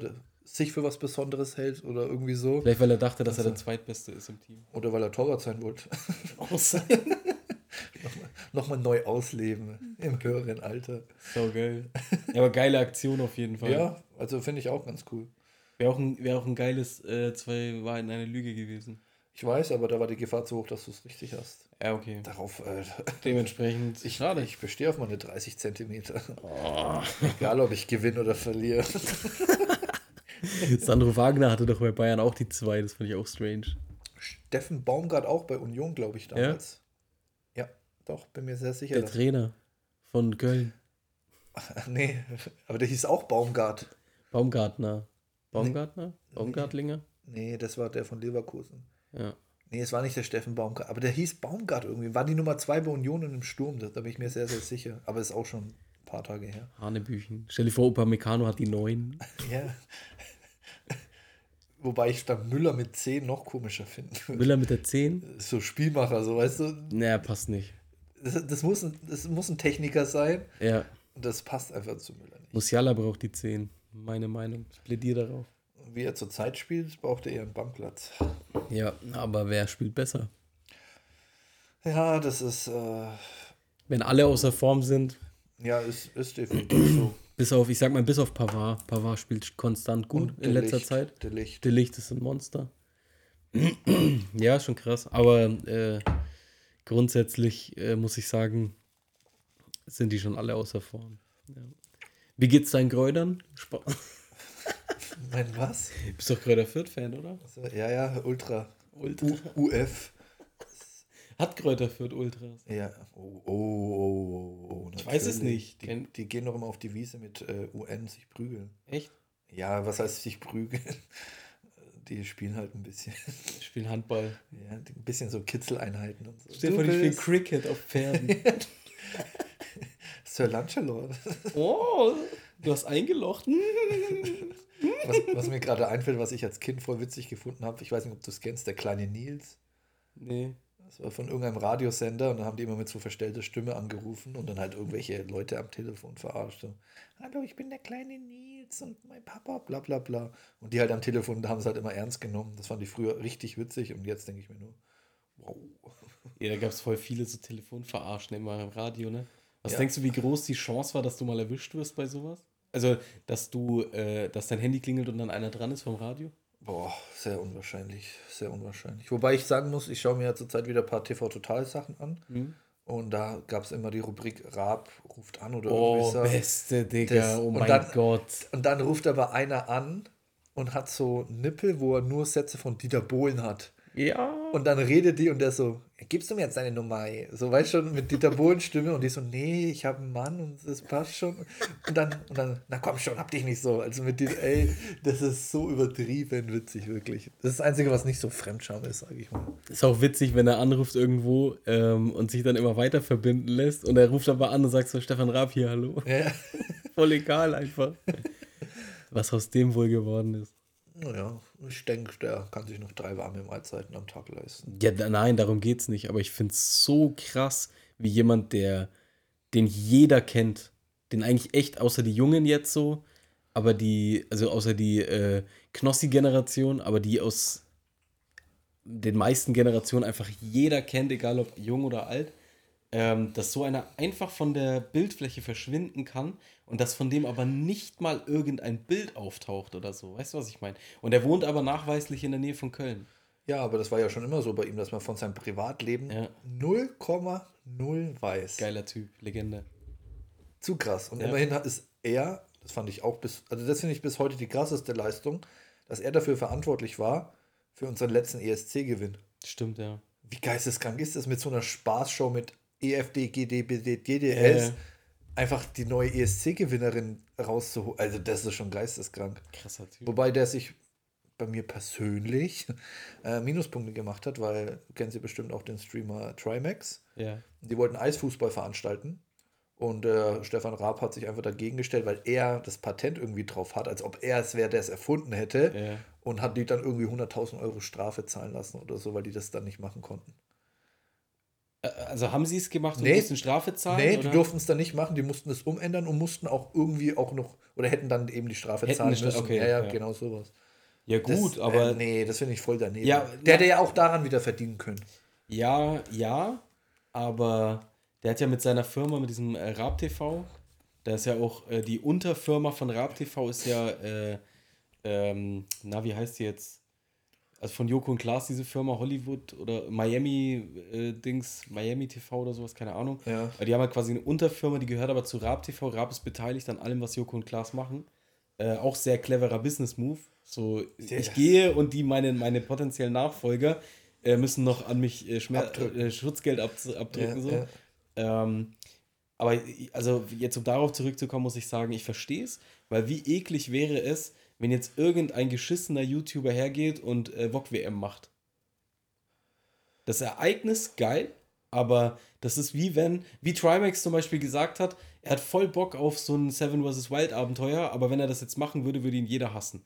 sich für was Besonderes hält oder irgendwie so. Vielleicht, weil er dachte, dass er der Zweitbeste ist im Team. Oder weil er Torwart sein wollte. Nochmal neu ausleben im höheren Alter. so geil. Ja, aber geile Aktion auf jeden Fall. Ja, also finde ich auch ganz cool. Wäre auch, ein, wär auch ein geiles äh, zwei Wahrheiten eine Lüge gewesen. Ich weiß, aber da war die Gefahr zu hoch, dass du es richtig hast. Ja, okay. Darauf, äh, Dementsprechend. ich, schade. ich bestehe auf meine 30 Zentimeter. Oh. Egal, ob ich gewinne oder verliere. Sandro Wagner hatte doch bei Bayern auch die zwei, das fand ich auch strange. Steffen Baumgart auch bei Union, glaube ich, damals. Ja? doch, bin mir sehr sicher. Der Trainer von Köln. nee, aber der hieß auch Baumgart. Baumgartner. Baumgartner? Baumgartlinger? Nee, das war der von Leverkusen. Ja. Nee, es war nicht der Steffen Baumgart, aber der hieß Baumgart irgendwie. War die Nummer 2 bei Union und im Sturm, da da bin ich mir sehr, sehr sicher. Aber ist auch schon ein paar Tage her. Hanebüchen. Stell dir vor, Opa Meccano hat die neun. Ja. Wobei ich dann Müller mit 10 noch komischer finde. Müller mit der 10? So Spielmacher, so weißt du. Naja, passt nicht. Das, das, muss, ein, das muss ein Techniker sein Ja. und das passt einfach zu Müller nicht. Musiala braucht die 10. Meine Meinung. Ich plädiere darauf. Wie er zurzeit spielt, braucht er eher einen Bankplatz. Ja, aber wer spielt besser? Ja, das ist, äh, Wenn alle außer Form sind, ja, ist, ist definitiv so. Bis auf, ich sag mal, bis auf Pavard. Pavard spielt konstant gut in letzter Ligt, Zeit. De Licht. Der Licht ist ein Monster. ja, schon krass. Aber äh, grundsätzlich äh, muss ich sagen, sind die schon alle außer Form. Ja. Wie geht's deinen Kräutern? Spa Mein was? Bist doch Kräuter Fürth-Fan, oder? Also, ja, ja, Ultra. Ultra. U UF. Hat Kräuter Fürth Ultras? Ja, oh, oh, oh, oh, Ich weiß es nicht. Die, die gehen doch immer auf die Wiese mit äh, UN sich prügeln. Echt? Ja, was heißt sich prügeln? Die spielen halt ein bisschen, Ich spiele Handball. ja, ein bisschen so Kitzeleinheiten und so. Stell dir vor, Du die spielen Cricket auf Pferden. Sir Lancelot. oh, du hast eingelocht. Was, was mir gerade einfällt, was ich als Kind voll witzig gefunden habe, ich weiß nicht, ob du es kennst, der kleine Nils. Nee. Das war von irgendeinem Radiosender und dann haben die immer mit so verstellter Stimme angerufen und dann halt irgendwelche Leute am Telefon verarscht. So, Hallo, ich bin der kleine Nils und mein Papa, bla bla bla. Und die halt am Telefon, da haben sie halt immer ernst genommen. Das fand ich früher richtig witzig und jetzt denke ich mir nur, wow. Ja, da gab es voll viele so Telefonverarschen immer im Radio, ne? Was Ja. denkst du, wie groß die Chance war, dass du mal erwischt wirst bei sowas? Also, dass du, äh, dass dein Handy klingelt und dann einer dran ist vom Radio? Boah, sehr unwahrscheinlich, sehr unwahrscheinlich. Wobei ich sagen muss, ich schaue mir ja zurzeit wieder ein paar TV-Total-Sachen an. Hm? Und da gab es immer die Rubrik Raab ruft an oder Oh, irgendwie so. beste Digga, Das- oh und mein dann- Gott. Und dann ruft aber einer an und hat so Nippel, wo er nur Sätze von Dieter Bohlen hat. Ja. Und dann redet die und der so, gibst du mir jetzt deine Nummer? So, weißt schon, mit Dieter Bohlen Stimme und die so, nee, ich habe einen Mann und das passt schon. Und dann, und dann, na komm schon, hab dich nicht so. Also mit dir, ey, das ist so übertrieben witzig, wirklich. Das ist das Einzige, was nicht so Fremdscham ist, sage ich mal. Ist auch witzig, wenn er anruft irgendwo ähm, und sich dann immer weiter verbinden lässt und er ruft aber an und sagt so, Stefan Raab hier, hallo. Ja. Voll egal einfach. Was aus dem wohl geworden ist. Naja, ich denke, der kann sich noch drei warme Mahlzeiten am Tag leisten. Ja, nein, darum geht's nicht. Aber ich finde es so krass, wie jemand, der, den jeder kennt, den eigentlich echt, außer die Jungen jetzt so, aber die, also außer die äh, Knossi-Generation, aber die aus den meisten Generationen einfach jeder kennt, egal ob jung oder alt, ähm, dass so einer einfach von der Bildfläche verschwinden kann und dass von dem aber nicht mal irgendein Bild auftaucht oder so. Weißt du, was ich meine? Und er wohnt aber nachweislich in der Nähe von Köln. Ja, aber das war ja schon immer so bei ihm, dass man von seinem Privatleben Ja. 0,0 weiß. Geiler Typ, Legende. Zu krass. Und Ja. immerhin ist er, das fand ich auch bis, also das finde ich bis heute die krasseste Leistung, dass er dafür verantwortlich war für unseren letzten ESC-Gewinn. Stimmt, ja. Wie geisteskrank ist das mit so einer Spaßshow mit EFD, GDBD, DDS, Ja. einfach die neue ESC-Gewinnerin rauszuholen. Also das ist schon geisteskrank. Krasser Typ. Wobei der sich bei mir persönlich äh, Minuspunkte gemacht hat, weil kennen Sie bestimmt auch den Streamer Trimax. Ja. Die wollten Eisfußball veranstalten. Und äh, Stefan Raab hat sich einfach dagegen gestellt, weil er das Patent irgendwie drauf hat, als ob er es wäre, der es erfunden hätte. Ja. Und hat die dann irgendwie 100.000 Euro Strafe zahlen lassen oder so, weil die das dann nicht machen konnten. Äh, Also haben sie es gemacht und Nee. mussten Strafe zahlen? nee, oder? die durften es dann nicht machen, die mussten es umändern und mussten auch irgendwie auch noch, oder hätten dann eben die Strafe Hätten zahlen müssen. okay, ja, ja, ja. genau sowas. Ja, gut, das, aber. Äh, nee, das finde ich voll daneben. Ja, der hätte ja auch daran wieder verdienen können. Ja, ja, aber der hat ja mit seiner Firma, mit diesem äh, Raab TV, da ist ja auch äh, die Unterfirma von Raab TV ist ja, äh, ähm, na, wie heißt die jetzt? Also von Joko und Klaas, diese Firma Hollywood oder Miami äh, Dings, Miami TV oder sowas, keine Ahnung. Ja. Die haben halt quasi eine Unterfirma, die gehört aber zu Raab TV. Raab ist beteiligt an allem, was Joko und Klaas machen. Äh, auch sehr cleverer Business-Move. So, ich gehe und die, meine, meine potenziellen Nachfolger, äh, müssen noch an mich äh, Schmer Abdrücken. äh, Schutzgeld ab abdrücken. Ja, so. ja. Ähm, aber also jetzt um darauf zurückzukommen, muss ich sagen, ich verstehe es, weil wie eklig wäre es, wenn jetzt irgendein geschissener YouTuber hergeht und äh, VOG WM macht. Das Ereignis geil, aber das ist wie wenn, wie Trimax zum Beispiel gesagt hat, er hat voll Bock auf so ein Seven vs. Wild Abenteuer, aber wenn er das jetzt machen würde, würde ihn jeder hassen.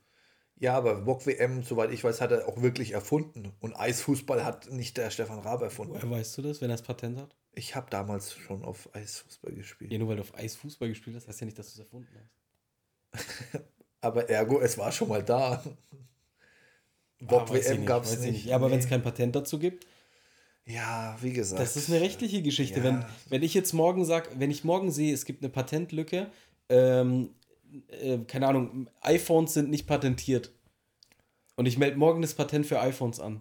Ja, aber Bock WM, soweit ich weiß, hat er auch wirklich erfunden. Und Eisfußball hat nicht der Stefan Raab erfunden. Woher weißt du das, wenn er das Patent hat? Ich habe damals schon auf Eisfußball gespielt. Ja, nur weil du auf Eis Fußball gespielt hast, heißt ja nicht, dass du es erfunden hast. Aber ergo, es war schon mal da. Ah, weiß ich WM nicht, gab es ich nicht. Ja, aber wenn es Nee. kein Patent dazu gibt, Ja, wie gesagt. Das ist eine rechtliche Geschichte. Ja. Wenn, wenn ich jetzt morgen sage, wenn ich morgen sehe, es gibt eine Patentlücke, ähm, äh, keine Ahnung, iPhones sind nicht patentiert. Und ich melde morgen das Patent für iPhones an.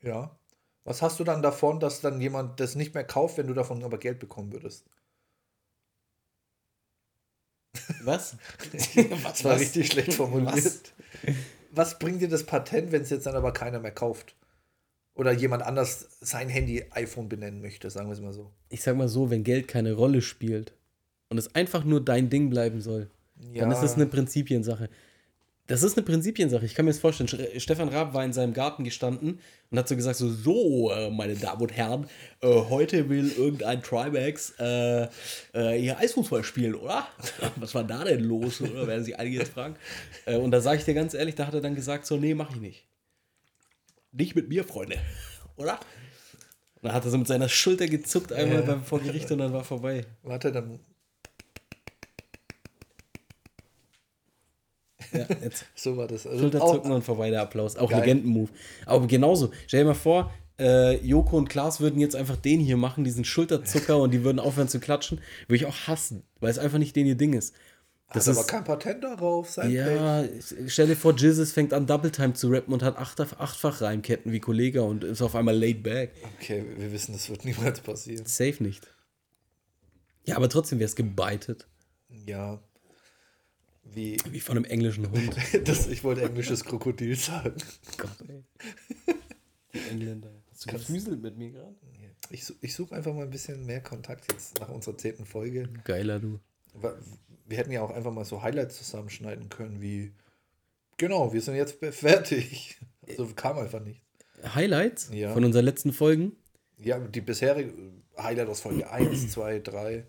Ja. Was hast du dann davon, dass dann jemand das nicht mehr kauft, wenn du davon aber Geld bekommen würdest? Was? Das war richtig schlecht formuliert. Was? Was bringt dir das Patent, wenn es jetzt dann aber keiner mehr kauft? Oder jemand anders sein Handy iPhone benennen möchte, sagen wir es mal so. Ich sag mal so, wenn Geld keine Rolle spielt und es einfach nur dein Ding bleiben soll, dann ist das eine Prinzipiensache. Das ist eine Prinzipiensache. Ich kann mir das vorstellen. Stefan Raab war in seinem Garten gestanden und hat so gesagt: So, so äh, meine Damen und Herren, äh, heute will irgendein Trimax äh, äh, hier Eisfußball spielen, oder? Was war da denn los? Oder werden sich einige jetzt fragen. Und da sage ich dir ganz ehrlich: Da hat er dann gesagt: So, nee, mach ich nicht. Nicht mit mir, Freunde, oder? Und dann hat er so mit seiner Schulter gezuckt einmal Ja. beim vor Gericht und dann war vorbei. Warte, dann. Ja, jetzt So war das. Also Schulterzucken auch, und vorbei der Applaus. Auch. Legendenmove. Aber genauso. Stell dir mal vor, äh, Joko und Klaas würden jetzt einfach den hier machen, diesen Schulterzucker, und die würden aufhören zu klatschen. Würde ich auch hassen, weil es einfach nicht den ihr Ding ist. das aber ist. kein Patent darauf. Sein. Ja, stell dir vor, Jizzes fängt an, Double Time zu rappen und hat acht, achtfach Reimketten wie Kollege und ist auf einmal laid back. Okay, wir wissen, das wird niemals passieren. Safe nicht. Ja, aber trotzdem wäre es gebeitet. Ja. Wie. Wie von einem englischen Hund. Das, ich wollte englisches Krokodil sagen. Gott, ey. Die Engländer. Hast du gefüßelt mit mir gerade? Ich, ich suche einfach mal ein bisschen mehr Kontakt jetzt nach unserer zehnten Folge. Geiler, du. Wir hätten ja auch einfach mal so Highlights zusammenschneiden können, wie. Genau, wir sind jetzt fertig. Also kam einfach nicht. Highlights Ja. von unseren letzten Folgen? Ja, die bisherige Highlight aus Folge 1, 2, 3.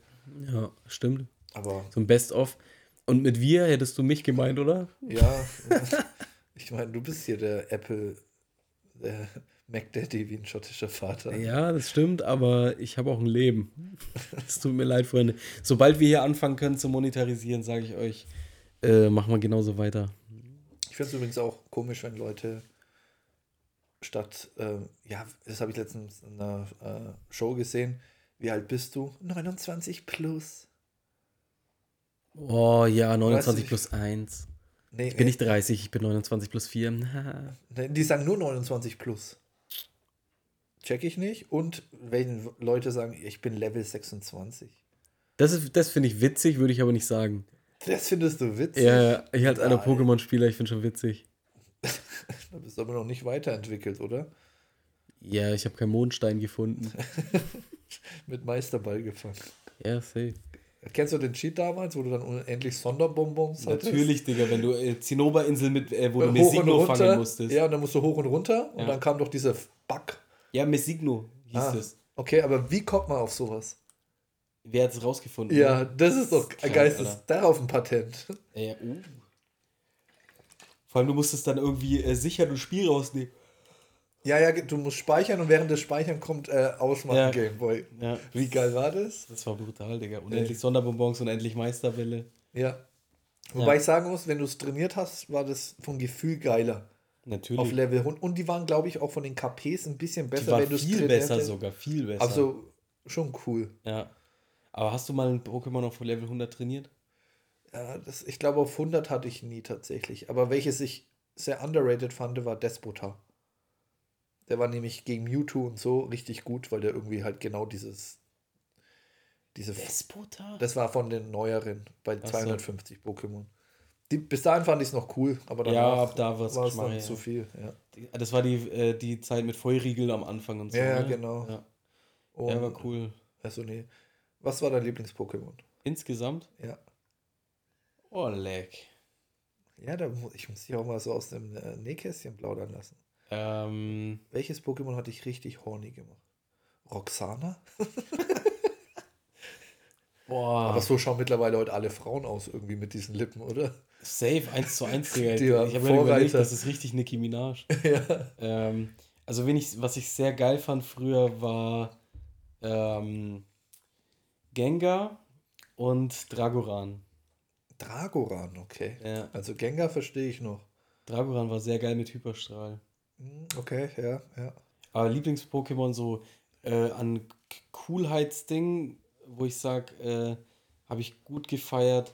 Ja, stimmt. Aber So ein Best-of. Und mit wir hättest du mich gemeint, oder? ja, ich meine, du bist hier der Apple, der MacDaddy wie ein schottischer Vater. Ja, das stimmt, aber ich habe auch ein Leben. Es tut mir leid, Freunde. Sobald wir hier anfangen können zu monetarisieren, sage ich euch, äh, machen wir genauso weiter. Ich finde es übrigens auch komisch, wenn Leute statt, äh, ja, das habe ich letztens in einer äh, Show gesehen. Wie alt bist du? 29 plus. Oh ja, 29 ich- plus 1. Nee, Ich bin nicht 30, ich bin 29 plus 4. nee, die sagen nur 29 plus. Check ich nicht. Und wenn Leute sagen, ich bin Level 26. Das, ist- das finde ich witzig, würde ich aber nicht sagen. Das findest du witzig? Ja, ich als einer Nein. Pokémon-Spieler, ich finde schon witzig. Da bist du aber noch nicht weiterentwickelt, oder? Ja, ich habe keinen Mondstein gefunden. Mit Meisterball gefangen. Ja, safe. Kennst du den Cheat damals, wo du dann unendlich Sonderbonbons hattest? Natürlich, Digga, wenn du äh, Zinnoberinsel mit, äh, wo du Messigno runter. fangen musstest. Ja, und dann musst du hoch und runter und Ja. dann kam doch dieser Bug. Ja, Messigno hieß Ah, es. Okay, aber wie kommt man auf sowas? Wer hat es rausgefunden? Ja, das ist doch geistes. Darauf ein Patent. Äh, uh. Vor allem, du musstest dann irgendwie äh, sicher ein Spiel rausnehmen. Ja, ja, du musst speichern und während des Speichern kommt äh, Ausmachen Ja. Gameboy. Ja. Wie geil war das? Das war brutal, Digga. Unendlich Sonderbonbons, unendlich Meisterbälle. Ja. Wobei Ja. ich sagen muss, wenn du es trainiert hast, war das vom Gefühl geiler. Natürlich. Auf Level 100. Und die waren, glaube ich, auch von den KPs ein bisschen Die besser, war wenn du es viel besser hättest. sogar, viel besser. Also schon cool. ja. Aber hast du mal ein Pokémon auf Level 100 trainiert? Ja, das, ich glaube, auf 100 hatte ich nie tatsächlich. Aber welches ich sehr underrated fand, war Despota. Der war nämlich gegen Mewtwo und so richtig gut, weil der irgendwie halt genau dieses. Diese, Despota? das war von den neueren bei so. 250 Pokémon. Die, bis dahin fand ich es noch cool, aber Ja, danach ab da war es dann ja. zu viel. Ja, Das war die, äh, die Zeit mit Feuriegel am Anfang und so. Ja, ja, ne? genau. Ja. und, ja, war cool. Also, nee. Was war dein Lieblings-Pokémon? Insgesamt? Ja. Oh, leck. Ja, da, ich muss dich auch mal so aus dem äh, Nähkästchen plaudern lassen. Ähm, Welches Pokémon hat dich richtig horny gemacht? Roxana? boah, Aber so schauen mittlerweile heute alle Frauen aus, irgendwie mit diesen Lippen, oder? safe 1 zu 1, Digga. Ich habe mir überlegt, das ist richtig Nicki Minaj. ja. Ähm, also, ich, was ich sehr geil fand früher, war ähm, Gengar und Dragoran. Dragoran, okay. Ja, Also Gengar verstehe ich noch. Dragoran war sehr geil mit Hyperstrahl. Hm, Okay, ja, ja. Aber Lieblings-Pokémon so äh, an Coolheitsding, wo ich sag, äh, habe ich gut gefeiert.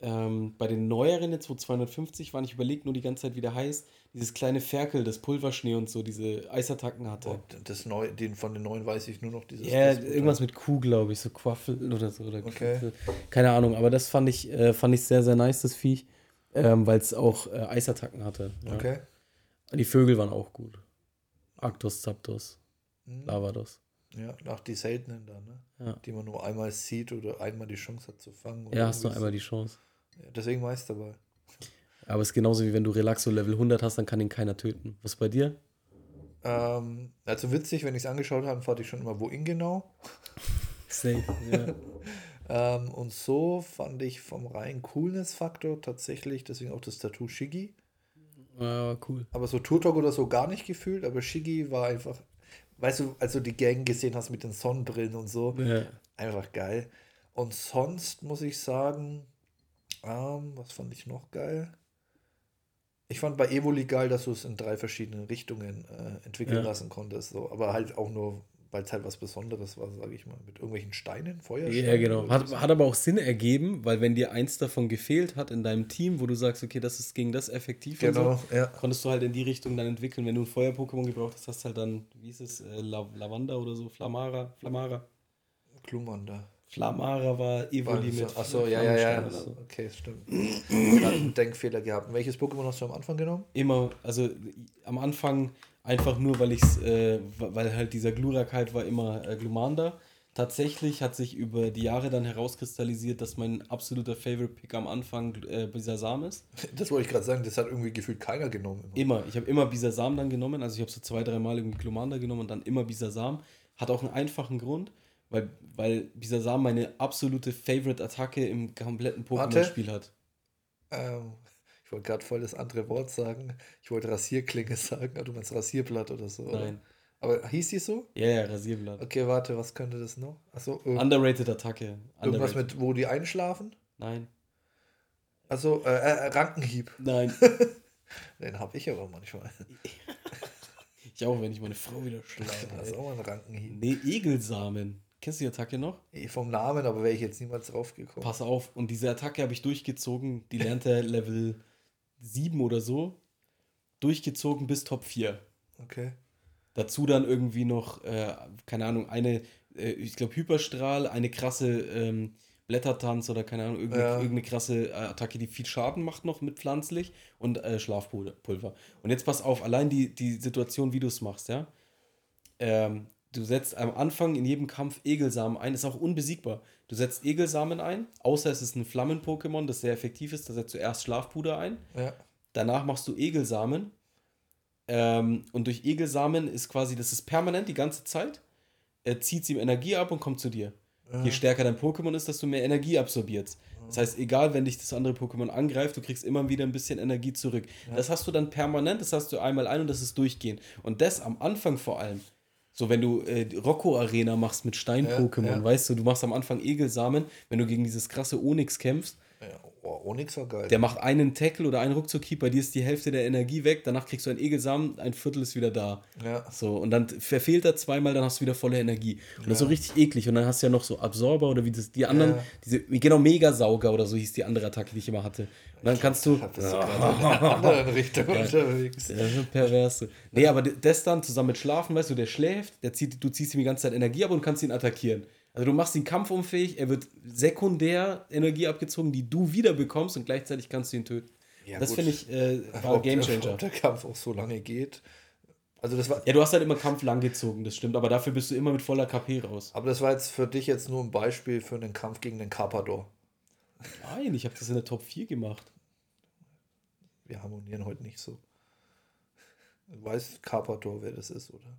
Ähm, bei den neueren jetzt, wo 250 waren, ich überlege nur die ganze Zeit, wie der heißt. Dieses kleine Ferkel, das Pulverschnee und so, diese Eisattacken hatte. Und das Neu, den von den neuen weiß ich nur noch dieses. Ja, das- irgendwas mit Kuh, glaube ich, so Quaffel oder so. Oder Okay. Quaffel. Keine Ahnung, aber das fand ich, äh, fand ich sehr, sehr nice, das Viech, ähm, weil es auch äh, Eisattacken hatte. Ja. Okay. Die Vögel waren auch gut. Arctos, Zapdos, Hm. Lavados. Ja, nach die seltenen da, ne? Ja. Die man nur einmal sieht oder einmal die Chance hat zu fangen. oder Ja, hast du einmal die Chance. Ja, deswegen Meisterball. Aber es ist genauso wie wenn du Relaxo Level 100 hast, dann kann ihn keiner töten. Was bei dir? Ähm, also witzig, wenn ich es angeschaut habe, fand ich schon immer, wohin genau. Safe, ja. Ähm, und so fand ich vom reinen Coolness-Faktor tatsächlich, deswegen auch das Tattoo Shiggy. Ja, cool. Aber so Turtok oder so gar nicht gefühlt, aber Shiggy war einfach, weißt du, als du die Gang gesehen hast mit den Sonnenbrillen und so, Ja. einfach geil. Und sonst muss ich sagen, ähm, was fand ich noch geil? Ich fand bei Evoli geil, dass du es in drei verschiedenen Richtungen äh, entwickeln Ja. lassen konntest. So. Aber halt auch nur, weil es halt was Besonderes war, sage ich mal. Mit irgendwelchen Steinen, Feuersteinen. Ja, genau. Hat, so. hat aber auch Sinn ergeben, weil wenn dir eins davon gefehlt hat in deinem Team, wo du sagst, okay, das ist gegen das effektiv und Genau, so, ja. konntest du halt in die Richtung dann entwickeln. Wenn du ein Feuer-Pokémon gebraucht hast, hast du halt dann, wie ist es, äh, La Lavanda oder so, Flamara, Flamara. Klumanda. Flamara war Evoli mit Achso, ja, ja, ja. So. Okay, stimmt. Gerade einen Denkfehler gehabt. Welches Pokémon hast du am Anfang genommen? Immer, also am Anfang einfach nur, weil ich's, äh, weil halt dieser Glurak halt war immer äh, Glumanda. Tatsächlich hat sich über die Jahre dann herauskristallisiert, dass mein absoluter Favorite Pick am Anfang äh, Bisasam ist. Das wollte ich gerade sagen, das hat irgendwie gefühlt keiner genommen. Immer. Ich habe immer Bisasam dann genommen. Also ich habe so zwei, dreimal irgendwie Glumanda genommen und dann immer Bisasam. Hat auch einen einfachen Grund, weil, weil Bisasam meine absolute Favorite-Attacke im kompletten. Pokémon-Spiel hat. Ähm, wollte gerade voll das andere Wort sagen. Ich wollte Rasierklinge sagen, aber du meinst Rasierblatt oder so. Oder? Nein. Aber hieß die so? Ja, ja, Rasierblatt. Okay, warte, was könnte das noch? Achso, Underrated Attacke. irgendwas Underrated. mit, wo die einschlafen? Nein. Also äh, äh, Rankenhieb. Nein. Den habe ich aber manchmal. Ich auch, wenn ich meine Frau wieder schlage. Das ist auch ein Rankenhieb. Nee, Egelsamen. Kennst du die Attacke noch? Vom Namen, aber wäre ich jetzt niemals drauf gekommen. Pass auf, und diese Attacke habe ich durchgezogen. Die lernt er Level 7 oder so. Durchgezogen bis Top 4. Okay. Dazu dann irgendwie noch, äh, keine Ahnung, eine, äh, ich glaube, Hyperstrahl, eine krasse ähm, Blättertanz oder keine Ahnung, irgendeine, Ja. irgendeine krasse äh, Attacke, die viel Schaden macht noch mit pflanzlich und äh, Schlafpulver. Und jetzt pass auf, allein die, die Situation, wie du es machst, ja. Ähm, du setzt am Anfang in jedem Kampf Egelsamen ein, ist auch unbesiegbar. Du setzt Egelsamen ein, außer es ist ein Flammen-Pokémon, das sehr effektiv ist, da setzt du erst Schlafpuder ein. Ja. Danach machst du Egelsamen. Ähm, und durch Egelsamen ist quasi, das ist permanent die ganze Zeit. Er zieht ihm Energie ab und kommt zu dir. Je stärker dein Pokémon ist, desto mehr Energie absorbierst. Das heißt, egal, wenn dich das andere Pokémon angreift, du kriegst immer wieder ein bisschen Energie zurück. Das hast du dann permanent, das hast du einmal ein und das ist durchgehend. Und das am Anfang vor allem. So, wenn du äh, Rocco-Arena machst mit Stein-Pokémon, Ja, ja. weißt du, du machst am Anfang Egelsamen, wenn du gegen dieses krasse Onyx kämpfst, ja. Oh, Onyx war geil. der macht einen Tackle oder einen Ruckzuck-Keep, bei dir ist die Hälfte der Energie weg, danach kriegst du einen Egelsamen, ein Viertel ist wieder da. Ja. So, und dann verfehlt er zweimal, dann hast du wieder volle Energie. Und das ist so richtig eklig. Und dann hast du ja noch so Absorber oder wie das, die anderen, Ja. diese, genau, Megasauger oder so hieß die andere Attacke, die ich immer hatte. Und dann kannst du. Bist du gerade in Richtung unterwegs. Das ist perverse. Nee, aber das dann zusammen mit Schlafen, weißt du, der schläft, der zieht, du ziehst ihm die ganze Zeit Energie ab und kannst ihn attackieren. Also du machst ihn kampfunfähig, er wird sekundär Energie abgezogen, die du wieder bekommst und gleichzeitig kannst du ihn töten. Ja, das finde ich äh, war ein Gamechanger. Ob der Kampf auch so lange geht. Also das war, Ja, du hast halt immer Kampf langgezogen, das stimmt, aber dafür bist du immer mit voller KP raus. aber das war jetzt für dich jetzt nur ein Beispiel für einen Kampf gegen den Carpador. Nein, ich habe das in der Top 4 gemacht. Wir harmonieren heute nicht so. Du weißt Carpador, wer das ist, oder?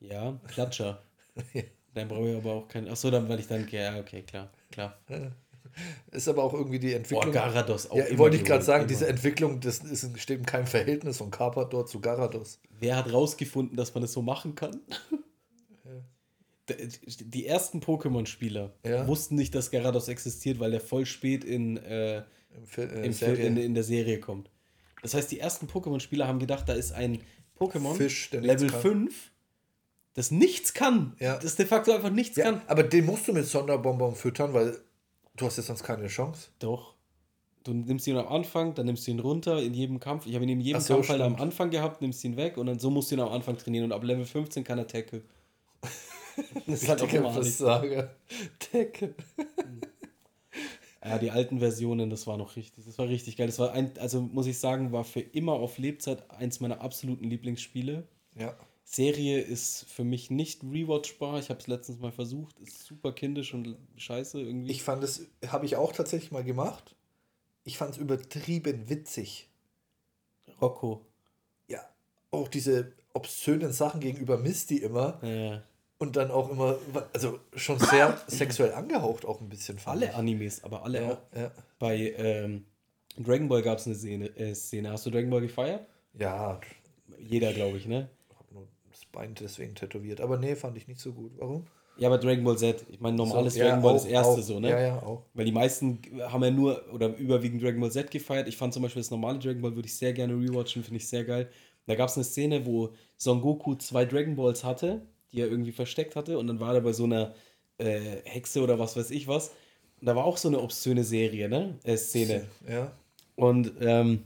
Ja, Klatscher. Dann brauche ich aber auch keinen. Achso, dann, weil ich dann. Ja, okay, klar, klar. Ist aber auch irgendwie die Boah, Entwicklung. Garados auch. ja, wollte ich gerade sagen, immer. diese Entwicklung, das ist, steht in keinem Verhältnis von Carpador zu Garados. Wer hat rausgefunden, dass man das so machen kann? Die ersten Pokémon-Spieler Ja. wussten nicht, dass Garados existiert, weil der voll spät in, äh, Fi äh, in, in der Serie kommt. Das heißt, die ersten Pokémon-Spieler haben gedacht, da ist ein Pokémon, Fisch, Level kann. 5, das nichts kann. Ja. Das de facto einfach nichts ja, kann. aber den musst du mit Sonderbonbon füttern, weil du hast ja sonst keine Chance. Doch. Du nimmst ihn am Anfang, dann nimmst du ihn runter in jedem Kampf. Ich habe ihn in jedem so, Kampf halt am. Anfang gehabt, nimmst ihn weg und dann so musst du ihn am Anfang trainieren. Und ab Level 15 kann er Tackle. Das ist halt auch immer. Versage. Decke. Ja, die alten Versionen, das war noch richtig. Das war richtig geil. Das war ein, also muss ich sagen, war für immer auf Lebzeit eins meiner absoluten Lieblingsspiele. Ja. Serie ist für mich nicht rewatchbar. Ich habe es letztens mal versucht. Ist super kindisch und scheiße irgendwie. Ich fand es, habe ich auch tatsächlich mal gemacht. Ich fand es übertrieben witzig. Rocco. Ja. Auch diese obszönen Sachen gegenüber Misty immer. Äh, Und dann auch immer, also schon sehr sexuell angehaucht, auch ein bisschen. alle ich. Animes, aber alle auch. Ja, ja. Bei ähm, Dragon Ball gab es eine Szene, äh, Szene. Hast du Dragon Ball gefeiert? ja, Jeder, glaube ich, ne? ich habe nur das Bein deswegen tätowiert. Aber nee, fand ich nicht so gut. Warum? Ja, aber Dragon Ball Z. Ich meine, normales So, ja, Dragon Ball auch, das erste auch. so, ne? Ja, ja, auch. Weil die meisten haben ja nur oder überwiegend Dragon Ball Z gefeiert. Ich fand zum Beispiel das normale Dragon Ball würde ich sehr gerne rewatchen, finde ich sehr geil. Da gab es eine Szene, wo Son Goku zwei Dragon Balls hatte, die er irgendwie versteckt hatte. Und dann war er bei so einer äh, Hexe oder was weiß ich was. Und da war auch so eine obszöne Serie, ne? Äh, Szene. Ja. Und ähm,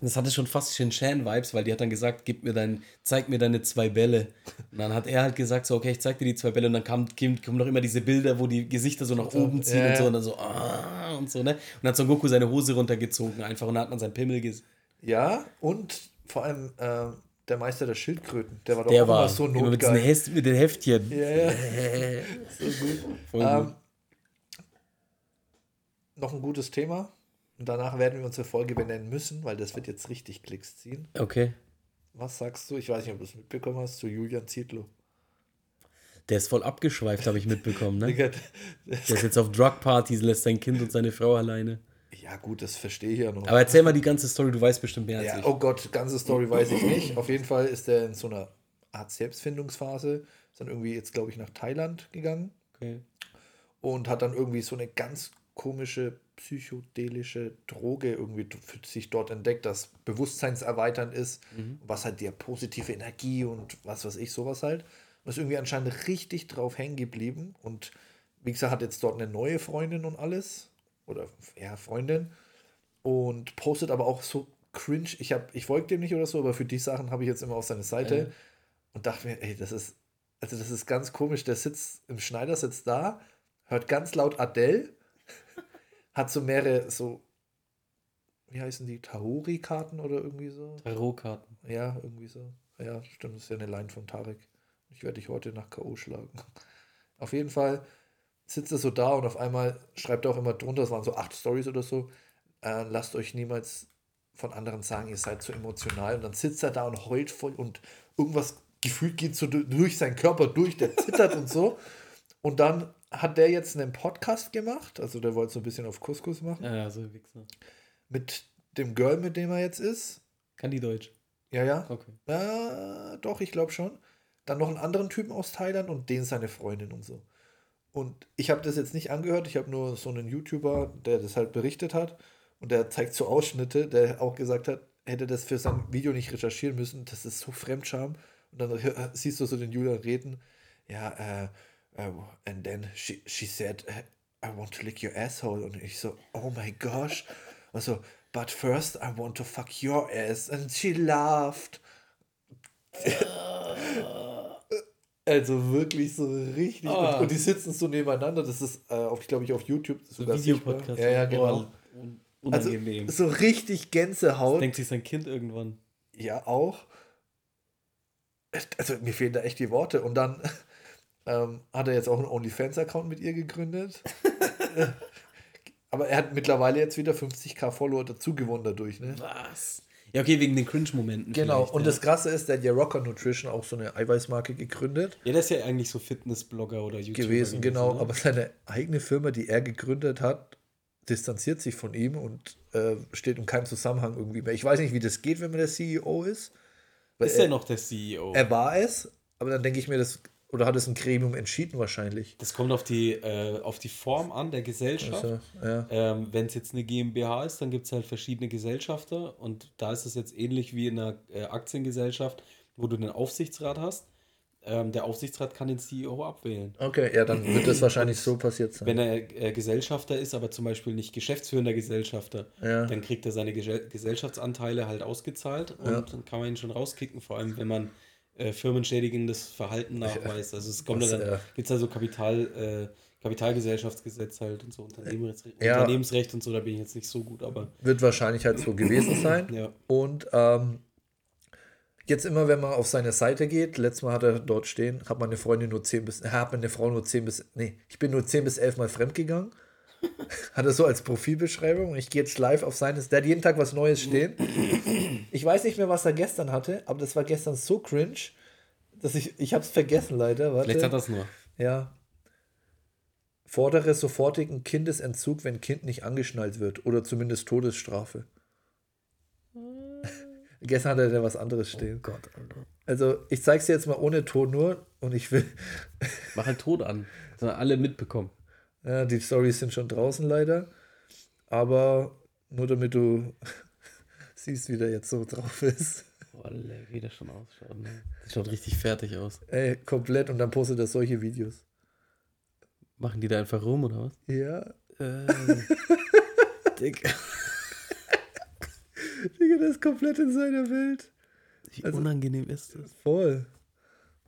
das hatte schon fast Shin-Chan-Vibes, weil die hat dann gesagt, gib mir dein, zeig mir deine zwei Bälle. Und dann hat er halt gesagt, so, okay, ich zeig dir die zwei Bälle. Und dann kam, kam, kommen noch immer diese Bilder, wo die Gesichter so nach oben ziehen Ja, und so. Und dann so, ah, und so, ne? Und dann hat Son Goku seine Hose runtergezogen einfach und dann hat man seinen Pimmel gesehen. Ja, und vor allem äh, der Meister der Schildkröten. Der war doch Der auch war immer so immer mit, diesen notgeil. Mit den Heftchen. Ja, ja. so gut. Voll Ähm, gut. noch ein gutes Thema. Und danach werden wir unsere Folge benennen müssen, weil das wird jetzt richtig Klicks ziehen. Okay. Was sagst du? Ich weiß nicht, ob du es mitbekommen hast, zu Julian Zietlow. Der ist voll abgeschweift, habe ich mitbekommen, ne? Der ist jetzt auf Drug-Partys, lässt sein Kind und seine Frau alleine. Ja, gut, das verstehe ich ja noch. Aber erzähl mal die ganze Story, du weißt bestimmt mehr als Ja, ich. oh Gott, ganze Story weiß ich nicht. Auf jeden Fall ist er in so einer Art Selbstfindungsphase. Ist dann irgendwie jetzt, glaube ich, nach Thailand gegangen Okay. und hat dann irgendwie so eine ganz komische psychedelische Droge irgendwie für sich dort entdeckt, das bewusstseinserweiternd ist, Mhm. was halt dir positive Energie und was weiß ich, sowas halt. Und ist irgendwie anscheinend richtig drauf hängen geblieben. Und wie gesagt, hat jetzt dort eine neue Freundin und alles. Oder ja, Freundin. Und postet aber auch so cringe. Ich, hab, ich folge dem nicht oder so, aber für die Sachen habe ich jetzt immer auf seine Seite. Äh. Und dachte mir, ey, das ist, also das ist ganz komisch. Der sitzt im Schneidersitz da, hört ganz laut Adele, hat so mehrere so, wie heißen die, Tahori-Karten oder irgendwie so? Tarotkarten. Ja, irgendwie so. Ja, stimmt, das ist ja eine Line von Tarek. Ich werde dich heute nach K.O. schlagen. Auf jeden Fall sitzt er so da und auf einmal schreibt er auch immer drunter, es waren so acht Stories oder so, äh, lasst euch niemals von anderen sagen, ihr seid zu emotional. Und dann sitzt er da und heult voll und irgendwas gefühlt geht so du- durch seinen Körper durch, der zittert und so. Und dann hat der jetzt einen Podcast gemacht, also der wollte so ein bisschen auf Couscous machen, Ja, so ein Wichser. mit dem Girl, mit dem er jetzt ist. Kann die Deutsch? Ja, ja. Okay. Ja, doch, ich glaube schon. Dann noch einen anderen Typen aus Thailand und den seine Freundin und so. Und ich habe das jetzt nicht angehört, ich habe nur so einen YouTuber, der das halt berichtet hat und der zeigt so Ausschnitte, der auch gesagt hat, hätte das für sein Video nicht recherchieren müssen, das ist so Fremdscham. Und dann siehst du so den Julian reden, ja, äh, äh, and then she, she said, äh, I want to lick your asshole. Und ich so, oh my gosh. Also, but first I want to fuck your ass. And she laughed. Also wirklich so richtig. Ah. Und, und die sitzen so nebeneinander. Das ist, äh, auf, glaube ich, auf YouTube So. Videopodcast. Ja, ja, genau. Oh, Also unangenehm. so richtig Gänsehaut. Denkt sich sein Kind irgendwann. Ja, auch. Also mir fehlen da echt die Worte. Und dann ähm, hat er jetzt auch einen OnlyFans-Account mit ihr gegründet. Aber er hat mittlerweile jetzt wieder 50k Follower dazu gewonnen dadurch, ne? Was? Ja, okay, wegen den Cringe-Momenten. Genau, und ja. das Krasse ist, der hat ja Rocker Nutrition auch so eine Eiweißmarke gegründet Ja, der ist ja eigentlich so Fitnessblogger oder YouTuber gewesen, genau. ne? Aber seine eigene Firma, die er gegründet hat, distanziert sich von ihm und äh, steht in keinem Zusammenhang irgendwie mehr. Ich weiß nicht, wie das geht, wenn man der CEO ist. Ist er, er noch der CEO? er war es, aber dann denke ich mir, das, oder hat es ein Gremium entschieden wahrscheinlich. das kommt auf die, äh, auf die Form an der Gesellschaft. Also, ja. Ähm, Wenn es jetzt eine GmbH ist, dann gibt es halt verschiedene Gesellschafter und da ist es jetzt ähnlich wie in einer äh, Aktiengesellschaft, wo du einen Aufsichtsrat hast. Ähm, der Aufsichtsrat kann den CEO abwählen. Okay, ja, dann wird das wahrscheinlich so passiert sein. Wenn er äh, Gesellschafter ist, aber zum Beispiel nicht geschäftsführender Gesellschafter, Ja. dann kriegt er seine Gesell Gesellschaftsanteile halt ausgezahlt und Ja. dann kann man ihn schon rauskicken, vor allem wenn man äh, firmenschädigendes Verhalten nachweist. Also es kommt ja Was, dann, ja. gibt es also Kapital, äh, Kapitalgesellschaftsgesetz halt und so Unternehmensrecht, Ja. Unternehmensrecht und so, da bin ich jetzt nicht so gut, aber Wird wahrscheinlich halt so gewesen sein. ja. Und ähm, jetzt immer, wenn man auf seine Seite geht, letztes Mal hat er dort stehen, hat meine Freundin nur 10 bis, äh, hat meine Frau nur 10 bis, nee, ich bin nur 10 bis 11 Mal fremdgegangen. hat er so als Profilbeschreibung. Und ich gehe jetzt live auf seines, der hat jeden Tag was Neues stehen. Ich weiß nicht mehr, was er gestern hatte, aber das war gestern so cringe, dass ich, ich habe es vergessen leider. Warte. Vielleicht hat das nur. Ja. Fordere sofortigen Kindesentzug, wenn Kind nicht angeschnallt wird oder zumindest Todesstrafe. Gestern hatte er was anderes stehen. Gott, Alter. Also, ich zeig's dir jetzt mal ohne Ton nur und ich will. Mach halt tot an. Sollen alle mitbekommen. Ja, die Stories sind schon draußen leider. Aber nur damit du siehst, wie der jetzt so drauf ist. Alter, wie der schon ausschaut. Ne? Das schaut richtig fertig aus. Ey, komplett und dann postet er solche Videos. Machen die da einfach rum oder was? Ja, Äh, Dick. Digga, der ist komplett in seiner Welt. Wie Also- unangenehm ist das? Voll.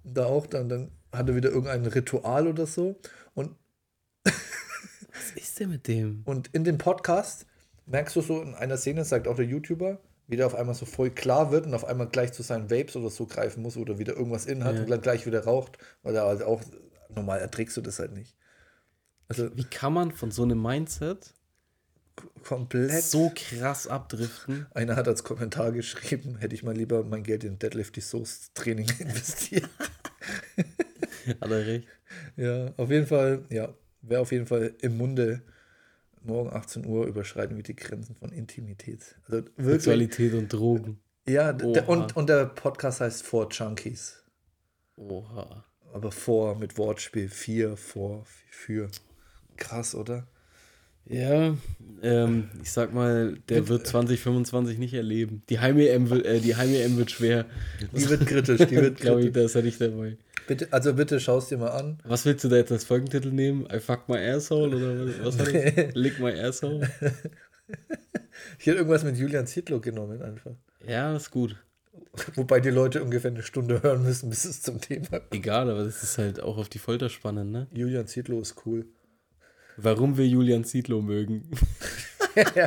Und da auch dann, dann hat er wieder irgendein Ritual oder so. Und, Was ist denn mit dem? und in dem Podcast merkst du so in einer Szene, sagt auch der YouTuber, wie der auf einmal so voll klar wird und auf einmal gleich zu seinen Vapes oder so greifen muss oder wieder irgendwas in hat Ja. und dann gleich wieder raucht, weil er halt auch normal erträgst du das halt nicht. Also Wie kann man von so einem Mindset komplett. so krass abdriften? Einer hat als Kommentar geschrieben, hätte ich mal lieber mein Geld in Deadlift die Soße Training investiert. Hat er recht. Ja, auf jeden Fall, ja, wäre auf jeden Fall im Munde. Morgen 18 Uhr überschreiten wir die Grenzen von Intimität. Also wirklich. Sexualität und Drogen. Ja, d- d- Oha. und, und der Podcast heißt For Junkies. Oha. Aber vor mit Wortspiel, vier, vor, für. Krass, oder? Ja, ähm, ich sag mal, der wird 2025 nicht erleben. Die Heim-EM wird, äh, die Heim wird schwer. Die wird kritisch, die wird Glaube ich, da ist er nicht dabei. Bitte, also bitte schaust dir mal an. Was willst du da jetzt als Folgentitel nehmen? I fuck my asshole oder was, hat das? Lick my asshole? ich hätte irgendwas mit Julian Zietlow genommen einfach. Ja, ist gut. Wobei die Leute ungefähr eine Stunde hören müssen, bis es zum Thema kommt. Egal, aber das ist halt auch auf die Folter spannend, ne? Julian Zietlow ist cool. Warum wir Julian Zietlow mögen. ja.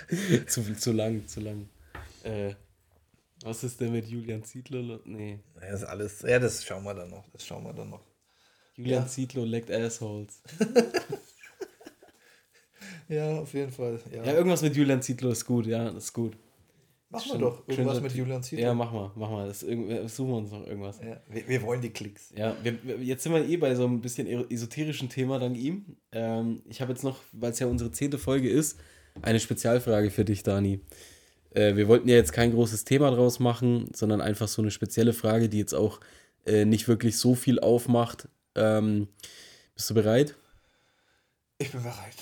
zu, zu lang, zu lang. Äh, was ist denn mit Julian Zietlow? Nee. Ja, das ist alles. Ja, das schauen wir dann noch. Das schauen wir dann noch. Julian ja. Zietlow leckt Assholes. ja, auf jeden Fall. Ja. ja, irgendwas mit Julian Zietlow ist gut, ja, das ist gut. Machen wir doch irgendwas mit Julian Zietlow. Ja, mach mal, mach mal. Das, suchen wir uns noch irgendwas. Ja, wir, wir, wollen die Klicks. Ja, wir, jetzt sind wir eh bei so ein bisschen esoterischen Thema dank ihm. Ähm, ich habe jetzt noch, weil es ja unsere zehnte Folge ist, eine Spezialfrage für dich, Dani. Äh, wir wollten ja jetzt kein großes Thema draus machen, sondern einfach so eine spezielle Frage, die jetzt auch äh, nicht wirklich so viel aufmacht. Ähm, bist du bereit? Ich bin bereit.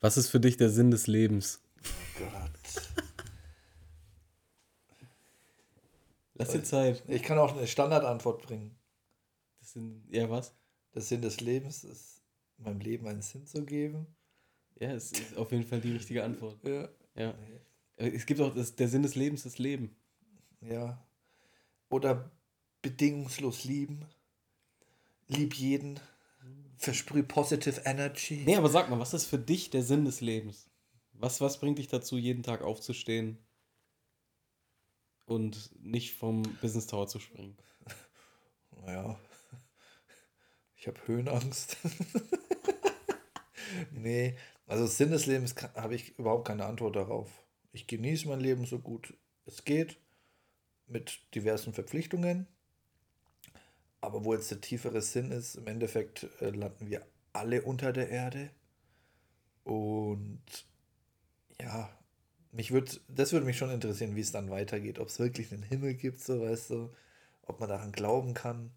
Was ist für dich der Sinn des Lebens? Oh Gott. Lass dir Zeit. Ich kann auch eine Standardantwort bringen. Das sind, ja, was? Der Sinn des Lebens ist, meinem Leben einen Sinn zu geben. Ja, es ist auf jeden Fall die richtige Antwort. Ja. ja. Es gibt auch, das, der Sinn des Lebens ist Leben. Ja. Oder bedingungslos lieben. Lieb jeden. Versprüh positive energy. Nee, aber sag mal, was ist für dich der Sinn des Lebens? Was, was bringt dich dazu, jeden Tag aufzustehen, und nicht vom Business Tower zu springen. Naja, ich habe Höhenangst. nee, also Sinn des Lebens habe ich überhaupt keine Antwort darauf. Ich genieße mein Leben so gut es geht, mit diversen Verpflichtungen. Aber wo jetzt der tiefere Sinn ist, im Endeffekt äh, landen wir alle unter der Erde. Und ja, mich würd, das würde mich schon interessieren, wie es dann weitergeht. Ob es wirklich einen Himmel gibt, so weißt du, ob man daran glauben kann.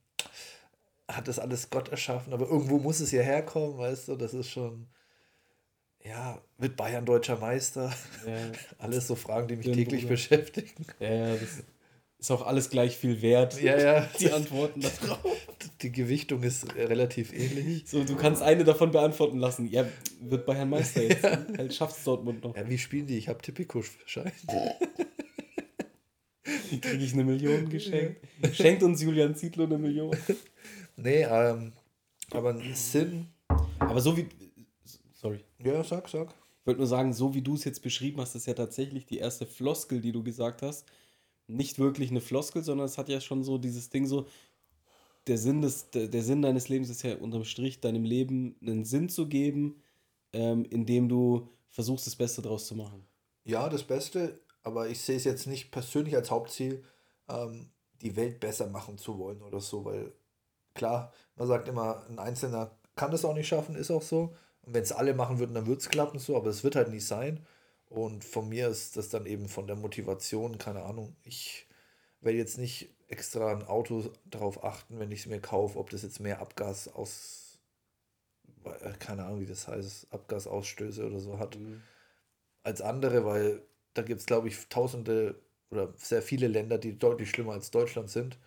Hat das alles Gott erschaffen, aber irgendwo muss es ja herkommen, weißt du, das ist schon, ja, wird Bayern deutscher Meister? Ja. alles so Fragen, die mich täglich Bruder. beschäftigen. Ja, das ist auch alles gleich viel wert. Ja, ja. Die Antworten darauf. Die Gewichtung ist relativ ähnlich. So, du kannst eine davon beantworten lassen. Ja, wird Bayern Meister jetzt. Ja. Halt schafft es Dortmund noch. Ja, wie spielen die? Ich habe Tipico-Schein. Kriege ich eine Million geschenkt? Schenkt uns Julian Zietlow eine Million. Nee, ähm, aber ein Sinn. Aber so wie. Sorry. Ja, sag, sag. Ich wollte nur sagen, so wie du es jetzt beschrieben hast, ist ja tatsächlich die erste Floskel, die du gesagt hast nicht wirklich eine Floskel, sondern es hat ja schon so dieses Ding so, der Sinn, des, der, Sinn deines Lebens ist ja unterm Strich, deinem Leben einen Sinn zu geben, ähm, indem du versuchst, das Beste draus zu machen. Ja, das Beste, aber ich sehe es jetzt nicht persönlich als Hauptziel, ähm, die Welt besser machen zu wollen oder so, weil klar, man sagt immer, ein Einzelner kann das auch nicht schaffen, ist auch so. Und wenn es alle machen würden, dann würde es klappen so, aber es wird halt nicht sein. Und von mir ist das dann eben von der Motivation, keine Ahnung. Ich werde jetzt nicht extra ein Auto darauf achten, wenn ich es mir kaufe, ob das jetzt mehr Abgas aus, äh, keine Ahnung, wie das heißt, Abgasausstöße oder so hat, mhm. als andere, weil da gibt es, glaube ich, tausende oder sehr viele Länder, die deutlich schlimmer als Deutschland sind.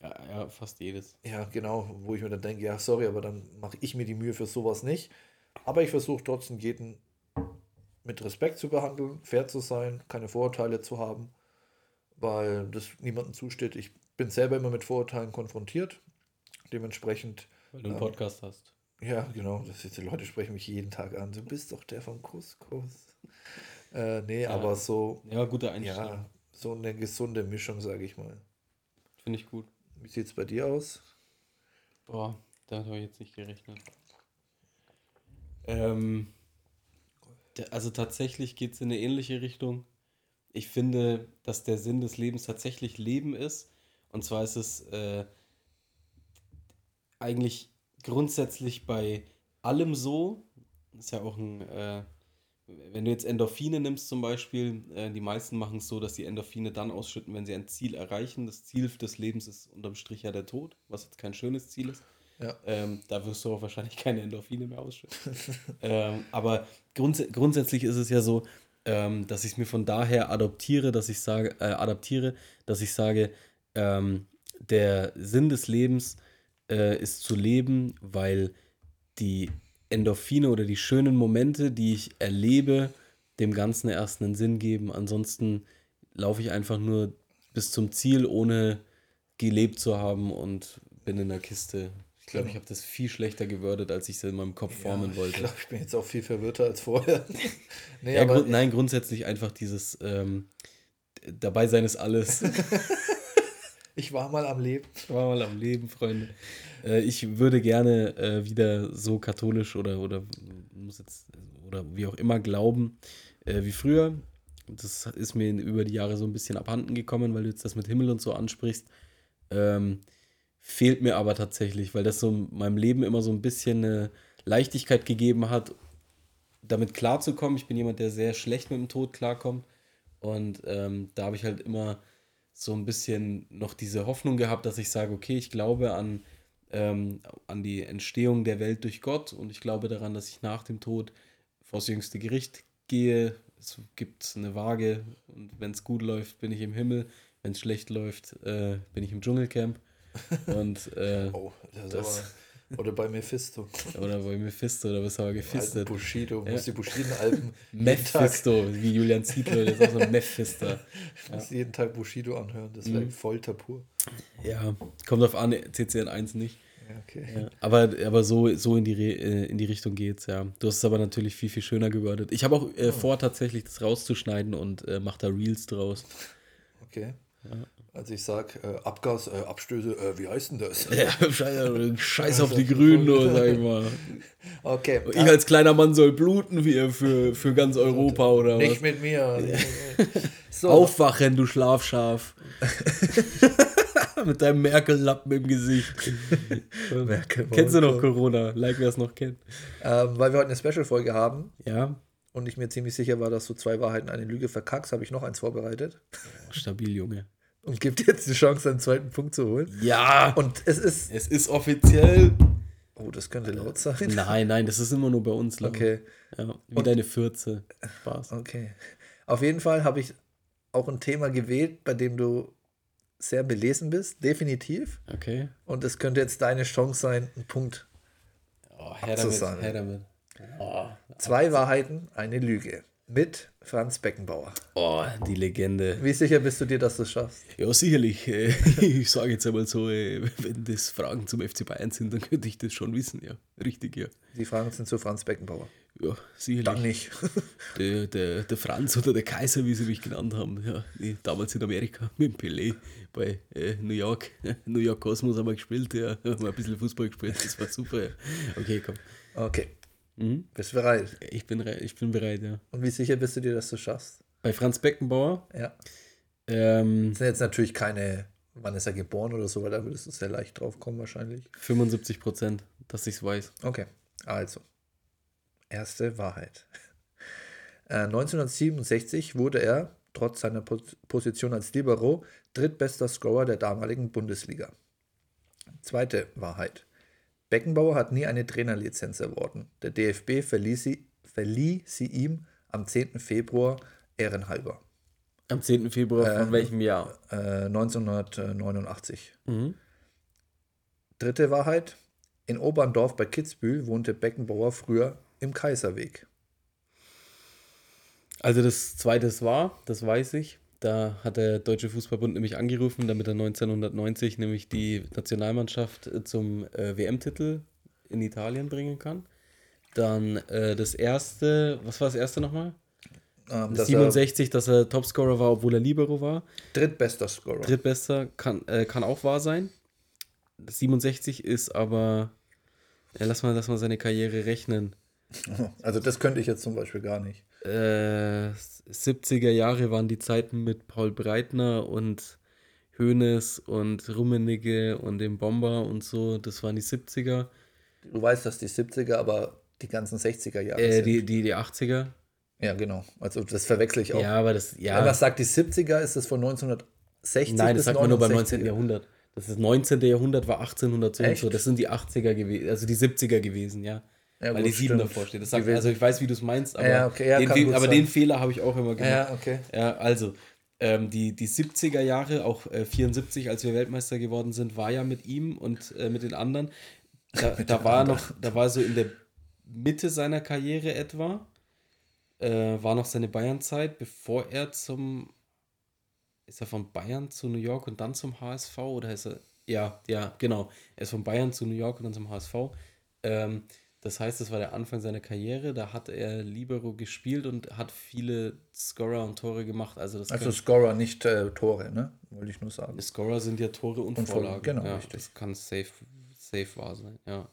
Ja, ja, fast jedes. Ja, genau, wo ich mir dann denke, ja, sorry, aber dann mache ich mir die Mühe für sowas nicht. Aber ich versuche trotzdem jeden mit Respekt zu behandeln, fair zu sein, keine Vorurteile zu haben, weil das niemandem zusteht. Ich bin selber immer mit Vorurteilen konfrontiert. Dementsprechend. Weil du einen ähm, Podcast hast. Ja, genau. Das ist, die Leute sprechen mich jeden Tag an. Du bist doch der vom Couscous. Äh, nee, ja, aber so. Ja, gute Einstellung. Ja, so eine gesunde Mischung, sage ich mal. Finde ich gut. Wie sieht es bei dir aus? Boah, da habe ich jetzt nicht gerechnet. Ähm, also tatsächlich geht es in eine ähnliche Richtung. Ich finde, dass der Sinn des Lebens tatsächlich Leben ist. Und zwar ist es äh, eigentlich grundsätzlich bei allem so. Ist ja auch ein, äh, wenn du jetzt Endorphine nimmst zum Beispiel, äh, die meisten machen es so, dass die Endorphine dann ausschütten, wenn sie ein Ziel erreichen. Das Ziel des Lebens ist unterm Strich ja der Tod, was jetzt kein schönes Ziel ist. Ja. Ähm, da wirst du auch wahrscheinlich keine Endorphine mehr ausschütten. ähm, aber grunds grundsätzlich ist es ja so, ähm, dass ich es mir von daher adoptiere, dass ich sage, äh, adaptiere, dass ich sage, ähm, der Sinn des Lebens äh, ist zu leben, weil die Endorphine oder die schönen Momente, die ich erlebe, dem Ganzen erst einen Sinn geben. Ansonsten laufe ich einfach nur bis zum Ziel, ohne gelebt zu haben und bin in der Kiste. Ich glaube, ich habe das viel schlechter gewürdet, als ich es in meinem Kopf formen Ich wollte. glaube, ich bin jetzt auch viel verwirrter als vorher. nee, Ja, grund, nein, grundsätzlich einfach dieses ähm, dabei sein ist alles. ich war mal am Leben. War mal am Leben, Freunde. Äh, ich würde gerne äh, wieder so katholisch oder, oder muss jetzt oder wie auch immer glauben äh, wie früher. Das ist mir über die Jahre so ein bisschen abhanden gekommen, weil du jetzt das mit Himmel und so ansprichst. Ähm, fehlt mir aber tatsächlich, weil das so in meinem Leben immer so ein bisschen eine Leichtigkeit gegeben hat, damit klarzukommen. Ich bin jemand, der sehr schlecht mit dem Tod klarkommt. Und ähm, da habe ich halt immer so ein bisschen noch diese Hoffnung gehabt, dass ich sage, okay, ich glaube an, ähm, an die Entstehung der Welt durch Gott und ich glaube daran, dass ich nach dem Tod vors jüngste Gericht gehe. Es gibt eine Waage und wenn es gut läuft, bin ich im Himmel. Wenn es schlecht läuft, äh, bin ich im Dschungelcamp. Und äh, Oh, das, Das- aber. Oder bei Mephisto. oder bei Mephisto, oder bist du aber Alten gefistet. Bushido. Ja. Muss die Bushido-Alben Mephisto, wie Julian Zietlow, das ist auch so ein Mephisto. muss jeden Tag Bushido anhören. Das Mhm. wäre Folter pur. Ja, kommt auf an, CCN 1 nicht. Ja, okay. Ja, aber aber so, so in, die Re äh, in die Richtung geht's, ja. Du hast es aber natürlich viel, viel schöner gewordet. Ich habe auch äh, vor, tatsächlich das rauszuschneiden und äh, mach da Reels draus. okay. Also ich sag äh, Abgas, äh, Abstöße, äh, wie heißt denn das? Ja, scheiß, scheiß auf die Grünen, nur, sag ich mal. Okay. Ich als kleiner Mann soll bluten für, für, für ganz Europa oder nicht was? mit mir. Nicht mit mir. So, Aufwachen, du Schlafschaf. Mit deinem Merkel-Lappen im Gesicht. Merkel, Kennst du noch. Corona? Like, wer es noch kennt. ähm, weil wir heute eine Special-Folge haben Ja, und ich mir ziemlich sicher war, dass du zwei Wahrheiten, eine Lüge verkackst, habe ich noch eins vorbereitet stabil, Junge. Und dir jetzt die Chance, einen zweiten Punkt zu holen. Ja, Und es ist. es ist offiziell. Oh, das könnte laut sein. Nein, nein, das ist immer nur bei uns laut. Okay, Ja, wie deine Fürze. Spaß. okay. Auf jeden Fall habe ich auch ein Thema gewählt, bei dem du sehr belesen bist, definitiv. Okay. Und es könnte jetzt deine Chance sein, einen Punkt. Oh, her damit, her damit. Oh, Zwei Wahrheiten, eine Lüge. Mit Franz Beckenbauer. oh, die Legende. Wie sicher bist du dir, dass du es schaffst? Ja, sicherlich. äh, Ich sage jetzt einmal so, äh, wenn das Fragen zum FC Bayern sind, dann könnte ich das schon wissen, ja. Richtig, ja. Die Fragen sind zu Franz Beckenbauer. Ja, sicherlich. Dann nicht. Der, der, der Franz oder der Kaiser, wie sie mich genannt haben. Ja, damals in Amerika mit dem Pelé bei äh, New York. New York Cosmos haben wir gespielt, ja. Haben wir ein bisschen Fußball gespielt, das war super. Ja. Okay, komm. Okay. Mhm. Bist du bereit? Ich bin, ich bin bereit, ja. Und wie sicher bist du dir, dass du es schaffst? Bei Franz Beckenbauer, Ja. ähm, Das sind jetzt natürlich keine, wann ist er geboren oder so, weil da würdest du sehr leicht drauf kommen wahrscheinlich. 75 Prozent, dass ich es weiß. Okay, also. Erste Wahrheit. Äh, 1967 wurde er, trotz seiner Pos Position als Libero, drittbester Scorer der damaligen Bundesliga. Zweite Wahrheit. Beckenbauer hat nie eine Trainerlizenz erworben. Der DFB verlieh sie, verlieh sie ihm am 10. Februar ehrenhalber. Am 10. Februar von Ähm, welchem Jahr? Äh, 1989. Mhm. Dritte Wahrheit. In Oberndorf bei Kitzbühel wohnte Beckenbauer früher im Kaiserweg. Also das zweite ist wahr, das weiß ich. Da hat der Deutsche Fußballbund nämlich angerufen, damit er 1990 nämlich die Nationalmannschaft äh, zum äh, WM-Titel in Italien bringen kann. Dann äh, das erste, was war das erste nochmal? Ähm, dass 67, dass er Topscorer war, obwohl er Libero war. er drittbester Scorer. Drittbester kann, äh, kann auch wahr sein. 67 ist aber, ja, lass mal, lass mal seine Karriere rechnen. Also das könnte ich jetzt zum Beispiel gar nicht. Äh, 70er Jahre waren die Zeiten mit Paul Breitner und Hoeneß und Rummenigge und dem Bomber und so. Das waren die 70er. Du weißt, dass die 70er, aber die ganzen 60er Jahre Äh, sind. die, die, die 80er. ja, genau. Also das verwechsel ich auch. Ja, aber das, Wenn ja. man sagt, die 70er ist es von 1960 Nein, das sagt man nur beim 69er. 19. Jahrhundert. Das ist 19. Jahrhundert war 1800 so und Echt? so. Das sind die 80er gewesen, also die 70er gewesen, ja. Ja, Weil gut, die 7 stimmt. davor steht. Das sagt, also ich weiß, wie du es meinst, aber, Ja, okay, ja, den, aber den Fehler habe ich auch immer gemacht. Ja, okay. Ja, also, ähm, die, die 70er Jahre, auch äh, 74, als wir Weltmeister geworden sind, war ja mit ihm und äh, mit den anderen. Da, da war er noch, da war so in der Mitte seiner Karriere etwa. Äh, war noch seine Bayern-Zeit, bevor er zum. Ist er von Bayern zu New York und dann zum HSV? Oder ist er. Ja, ja, genau. Er ist von Bayern zu New York und dann zum HSV. Ähm, das heißt, das war der Anfang seiner Karriere. Da hat er Libero gespielt und hat viele Scorer und Tore gemacht. Also, das Also Scorer, nicht äh, Tore, ne? Wollte ich nur sagen. Scorer sind ja Tore und, Und Vorlagen, genau, ja, richtig. Das kann safe, safe wahr sein, ja.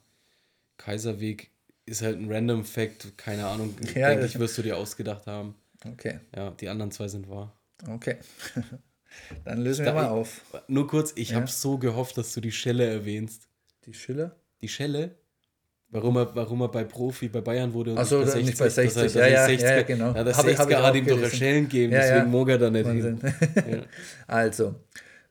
Kaiserweg ist halt ein random Fact, keine Ahnung, Ja, denke ich, wirst du dir ausgedacht haben. Okay, Ja, die anderen zwei sind wahr. okay. Dann lösen wir Da- mal auf. Nur kurz, ich Ja. habe so gehofft, dass du die Schelle erwähnst. Die Schiller? Die Schelle? Warum er, warum er bei Profi bei Bayern wurde und Ach so, bei nicht bei dass er- 60. dass Ja, er ja, 60er ja, ja, genau. Ja, das Hab ich- hab ich 60er hat auch ihm doch gelesen. Schellen gegeben, Ja, deswegen ja. mag er da nicht hin. Ja. Also,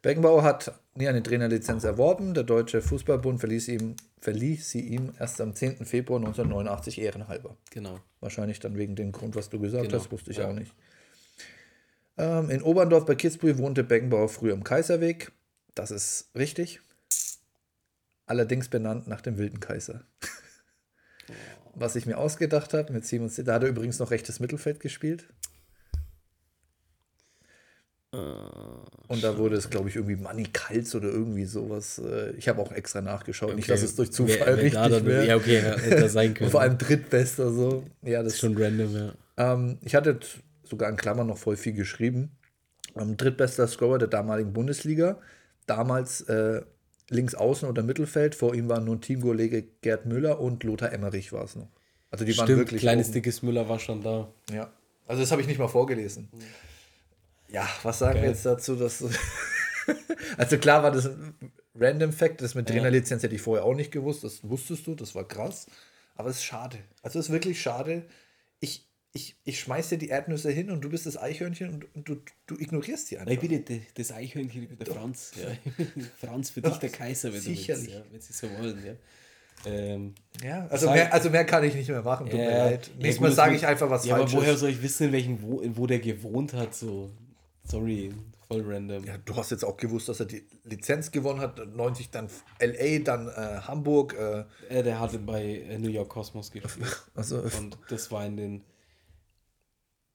Beckenbauer hat nie eine Trainerlizenz erworben. Der Deutsche Fußballbund verließ, ihm, verlieh sie ihm erst am 10. Februar 1989 ehrenhalber. Genau. Wahrscheinlich dann wegen dem Grund, was du gesagt Genau, hast, wusste ich auch nicht. Ähm, in Oberndorf bei Kitzbühel wohnte Beckenbauer früher im Kaiserweg. Das ist richtig. Allerdings benannt nach dem wilden Kaiser. Was ich mir ausgedacht habe mit 77, da hat er übrigens noch rechtes Mittelfeld gespielt. Und da wurde es, glaube ich, irgendwie Manny Kals oder irgendwie sowas. äh, Ich habe auch extra nachgeschaut. Nicht, dass es durch Zufall Wer- wer richtig da dann- wäre. Ja, okay, hätte sein können. Vor allem drittbester so. Ja, das ist schon random, ja. ähm, ich hatte sogar in Klammern noch voll viel geschrieben. Ähm, drittbester Scorer der damaligen Bundesliga. Damals äh, links außen oder Mittelfeld. Vor ihm waren nun Teamkollege Gerd Müller und Lothar Emmerich war es noch. Also die waren Stimmt, wirklich kleines oben. dickes Müller war schon da. Ja. Also das habe ich nicht mal vorgelesen. Ja, was sagen wir Geil. jetzt dazu, dass also klar war das ein Random Fact, das mit Trainerlizenz hätte ich vorher auch nicht gewusst, das wusstest du, das war krass, aber es ist schade. Also es ist wirklich schade. Ich, ich, ich schmeiß dir die Erdnüsse hin und du bist das Eichhörnchen und, und du, du ignorierst die einfach. Nein, bitte, de- das Eichhörnchen mit der Franz. Ja. Franz für dich der Kaiser, wenn Sicherlich. du willst, ja, wenn sie so wollen. Ja. Ähm, Ja, also Sag- mehr, also mehr kann ich nicht mehr machen, tut mir ja, leid. ja, Nächstes gut, Mal sage ich einfach was ja, aber Falsches. woher soll ich wissen, in welchem, wo, wo der gewohnt hat? So, sorry, voll random. Ja, du hast jetzt auch gewusst, dass er die Lizenz gewonnen hat, 90 dann LA, dann äh, Hamburg. Äh, Äh, der hatte bei äh, New York Cosmos gespielt. also Und das war in den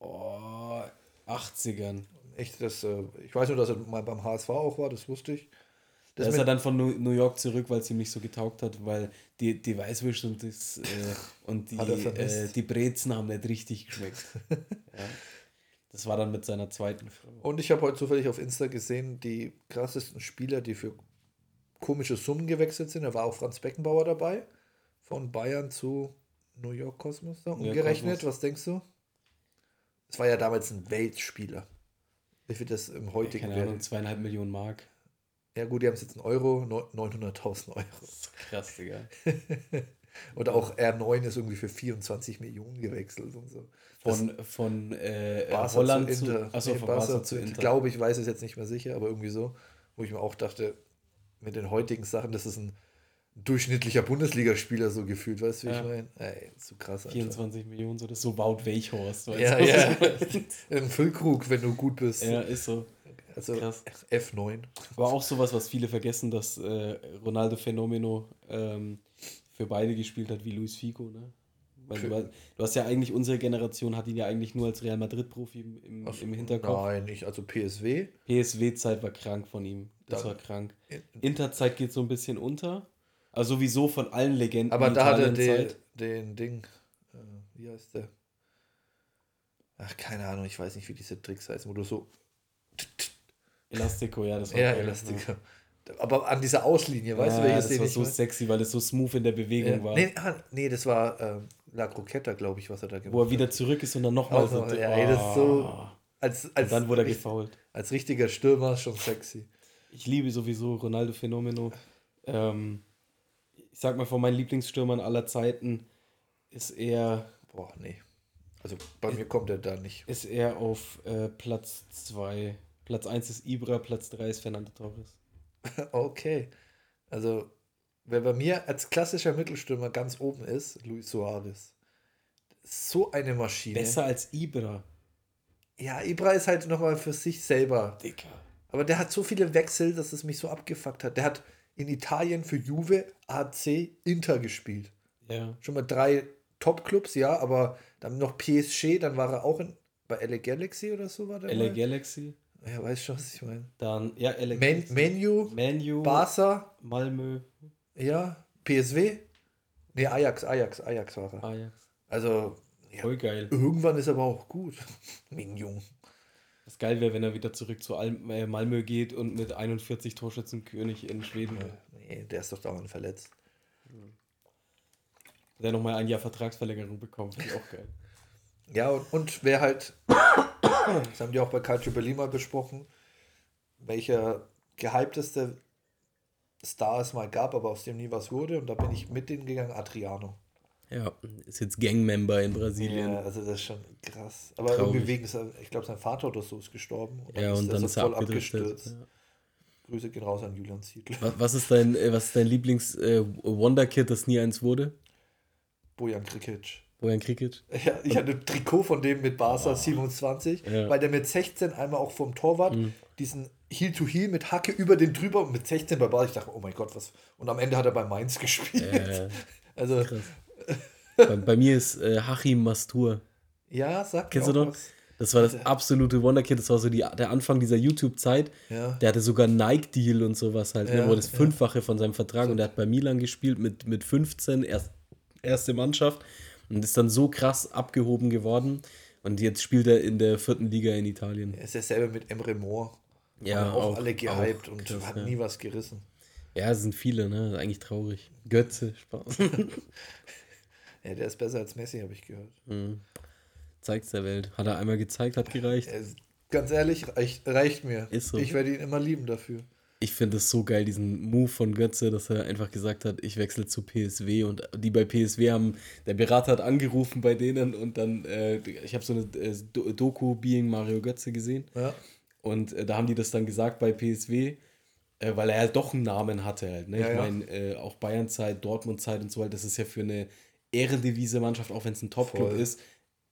oh, 80ern. echt, das, äh, ich weiß nur, dass er mal beim HSV auch war, das wusste ich. Da Das ist mit- er dann von New York zurück, weil es ihm nicht so getaugt hat, weil die, die Weißwürste und, das, äh, und die, äh, die Brezen haben nicht richtig geschmeckt. ja. Das war dann mit seiner zweiten Frau. Und ich habe heute zufällig auf Insta gesehen, die krassesten Spieler, die für komische Summen gewechselt sind. Da war auch Franz Beckenbauer dabei, von Bayern zu New York Cosmos. Da. Umgerechnet, Cosmos. was denkst du? Es war ja damals ein Weltspieler. Wie viel das im heutigen Keine wäre? Ahnung, zweieinhalb Millionen Mark. Ja gut, die haben es jetzt in Euro, neun- 900.000 Euro. Krass, Digga. Oder auch R9 ist irgendwie für 24 Millionen gewechselt und so. Von, von äh, Barca Holland zu zu, Inter. achso, Nee, von Barca Barca zu Inter. Ich glaube, ich weiß es jetzt nicht mehr sicher, aber irgendwie so, wo ich mir auch dachte, mit den heutigen Sachen, das ist ein durchschnittlicher Bundesligaspieler so gefühlt, weißt du, wie Ja. ich meine? Ey, zu krass. Einfach. 24 Millionen, so das so Wout Weichhorst. weißt Ja, du? ja. Ein Füllkrug, wenn du gut bist. ja, ist so. also krass. F9. War auch sowas, was viele vergessen, dass äh, Ronaldo Fenomeno ähm, für beide gespielt hat, wie Luis Figo, ne? Weil du, du hast ja eigentlich, unsere Generation hat ihn ja eigentlich nur als Real Madrid-Profi im, im, Ach so, im Hinterkopf. Nein, nicht. Also PSW. PSW-Zeit war krank von ihm. Das Dann- war krank. Interzeit geht so ein bisschen unter. Also sowieso von allen Legenden. Aber da hat er den, den Ding, äh, wie heißt der? Ach, keine Ahnung, ich weiß nicht, wie diese Tricks heißen, wo du so. Elastico, ja, das war Ja, Elastiker. Aber an dieser Auslinie, weißt Ja, du, welches das war so meine? sexy, weil es so smooth in der Bewegung Ja. war. Nee, ah, nee, das war ähm, La Croqueta, glaube ich, was er da gemacht Wo er hat. wieder zurück ist und dann nochmal Auch noch, ja, ey, das ist so- Als, als, Und dann wurde er gefault. als richtiger Stürmer schon sexy. Ich liebe sowieso Ronaldo Fenomeno. Ähm, ich sag mal, von meinen Lieblingsstürmern aller Zeiten ist er, Boah, nee. Also bei mir kommt er da nicht. ist er auf äh, Platz 2. Platz 1 ist Ibra, Platz 3 ist Fernando Torres. Okay. Also, wer bei mir als klassischer Mittelstürmer ganz oben ist, Luis Suarez. So eine Maschine. Besser als Ibra. Ja, Ibra ist halt nochmal für sich selber. Dicker. Aber der hat so viele Wechsel, dass es mich so abgefuckt hat. Der hat in Italien für Juve, AC, Inter gespielt. Ja. Schon mal drei Top-Clubs, ja, aber dann noch PSG, dann war er auch in, bei LA Galaxy oder so war der LA mal. Galaxy. Ja, weißt schon, was ich meine. Dann, ja, LA Galaxy. Menu, Manu, Barca, Malmö, ja, PSW. Nee, Ajax, Ajax, Ajax war er. Ajax. Also, ja, Voll geil. irgendwann ist er aber auch gut. Mignon. Was geil wäre, wenn er wieder zurück zu Al äh, Malmö geht und mit 41 Torschützenkönig in Schweden. Nee, der ist doch dauernd verletzt. Der nochmal ein Jahr Vertragsverlängerung bekommt. Finde ich auch geil. Ja, und, und wer halt, das haben die auch bei Calcio Berlin besprochen, welcher gehypteste Star es mal gab, aber aus dem nie was wurde. Und da bin ich mit denen gegangen, Adriano. Ja, ist jetzt Gangmember in Brasilien. Ja, also das ist schon krass. Aber Traurig. irgendwie wegen, sein- ich glaube, sein Vater oder so ist gestorben. Und Ja, und dann ist er voll abgestürzt. Ja. Grüße gehen raus an Julian Ziegler. Was, was ist dein, äh, was ist dein Lieblings-Wonder-Kid, das nie eins wurde? Bojan Krikic. Bojan Krikic? Ja, ich hatte ein Trikot von dem mit Barca 27, Ja. weil der mit 16 einmal auch vom Torwart diesen Heel-to-Heel mit Hacke über den drüber und mit 16 bei Barca. Ich dachte, oh mein Gott, was. Und am Ende hat er bei Mainz gespielt. Äh, also, bei, bei mir ist äh, Hachim Mastur. ja, sag Kennst du noch? was. Das war das absolute Wonderkid. Das war so die, der Anfang dieser YouTube-Zeit. Ja. Der hatte sogar einen Nike-Deal und sowas halt. Ja, ne, wo das. Fünffache von seinem Vertrag. Und der hat bei Milan gespielt mit, mit 15, erst, erste Mannschaft. Und ist dann so krass abgehoben geworden. Und jetzt spielt er in der vierten Liga in Italien. Er ist dasselbe mit Emre Moore. Ja, auch, auch- alle gehypt auch und krass, hat nie was gerissen. Ja, es sind viele, ne? Eigentlich traurig. Götze, Spaß. Ja, der ist besser als Messi, habe ich gehört. Zeigt's der Welt. Hat er einmal gezeigt, hat gereicht. Er ganz ehrlich, reicht, reicht mir. Ist so. Ich werde ihn immer lieben dafür. Ich finde es so geil, diesen Move von Götze, dass er einfach gesagt hat, ich wechsle zu PSW und die bei PSW haben, der Berater hat angerufen bei denen und dann, äh, ich habe so eine äh, Do- Doku Being Mario Götze gesehen Ja. und äh, da haben die das dann gesagt bei PSW, äh, weil er halt doch einen Namen hatte halt. Ne? Ja, ich ja. meine, äh, auch Bayern-Zeit, Dortmund-Zeit und so weiter, das ist ja für eine Ehrendivise-Mannschaft, auch wenn es ein Top-Club ist,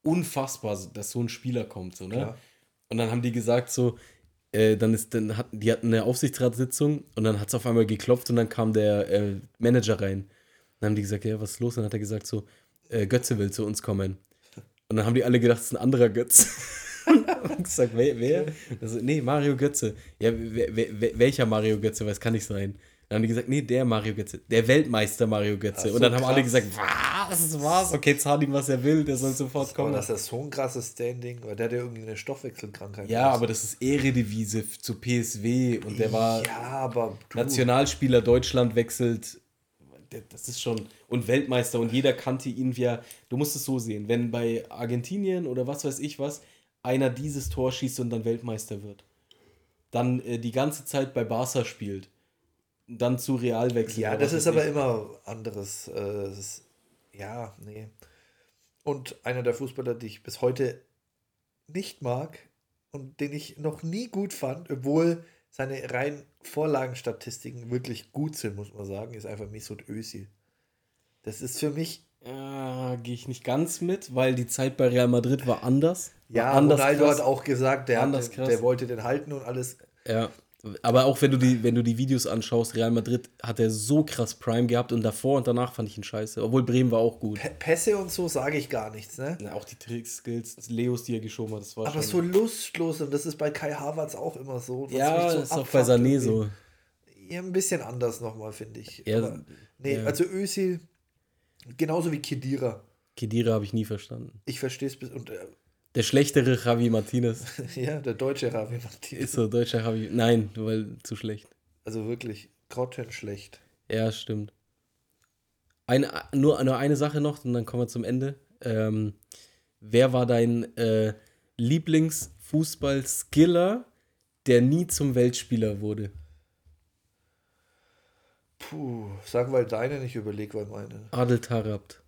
unfassbar, dass so ein Spieler kommt. So, ne? Klar. Und dann haben die gesagt so, äh, dann ist, dann hatten, die hatten eine Aufsichtsratssitzung und dann hat es auf einmal geklopft und dann kam der äh, Manager rein. Dann haben die gesagt, ja, was ist los? Dann hat er gesagt so, äh, Götze will zu uns kommen. Und dann haben die alle gedacht, es ist ein anderer Götze. und gesagt, wer? wer? Also, nee, Mario Götze. Ja, wer, wer, wer, welcher Mario Götze? Was kann nicht sein? Dann haben die gesagt, nee, der Mario Götze. Der Weltmeister Mario Götze. So, und dann haben alle krass. gesagt, was, was? Okay, zahlt ihm, was er will, der soll sofort Aber kommen. das ist so ein krasses Standing, weil der hat ja irgendwie eine Stoffwechselkrankheit. Ja, aber das ist Eredivise zu PSW und der war Ja, Nationalspieler Deutschland wechselt. Das ist schon. Und Weltmeister und jeder kannte ihn er- Du musst es so sehen, wenn bei Argentinien oder was weiß ich was einer dieses Tor schießt und dann Weltmeister wird, dann äh, die ganze Zeit bei Barca spielt, dann zu Real wechselt. Ja, das ist aber immer anderes. Äh, ist, ja, nee. Und einer der Fußballer, die ich bis heute nicht mag und den ich noch nie gut fand, obwohl seine rein Vorlagenstatistiken wirklich gut sind, muss man sagen, ist einfach Mesut Özil. Das ist für mich, Ja, gehe ich nicht ganz mit, weil die Zeit bei Real Madrid war anders. War ja, anders Ronaldo krass. hat auch gesagt, der, krass. der wollte den halten und alles. Ja, aber auch wenn du die, wenn du die Videos anschaust, Real Madrid hat er so krass Prime gehabt und davor und danach fand ich ihn scheiße. Obwohl Bremen war auch gut. P Pässe und so sage ich gar nichts, ne? Na, auch die Tricks-Skills, Leos, die er geschoben hat, das war Aber so lustlos und das ist bei Kai Havertz auch immer so. ja, so ist auch bei Sané so. Ja, ein bisschen anders nochmal, finde ich. Ja, Aber, nee, ja. also Özil, genauso wie Kedira. Kedira habe ich nie verstanden. Ich verstehe es bis. Und äh, Der schlechtere Javi Martinez ja, der deutsche Ravi Martinez. ist so deutscher Javi. Nein, weil zu schlecht. Also wirklich grottenschlecht. Ja, stimmt. Eine, nur, nur eine Sache noch und dann kommen wir zum Ende. Ähm, wer war dein äh, Lieblingsfußball-Skiller, der nie zum Weltspieler wurde? Puh, sag mal deine, ich überlege mal meine. Adel Tarabt.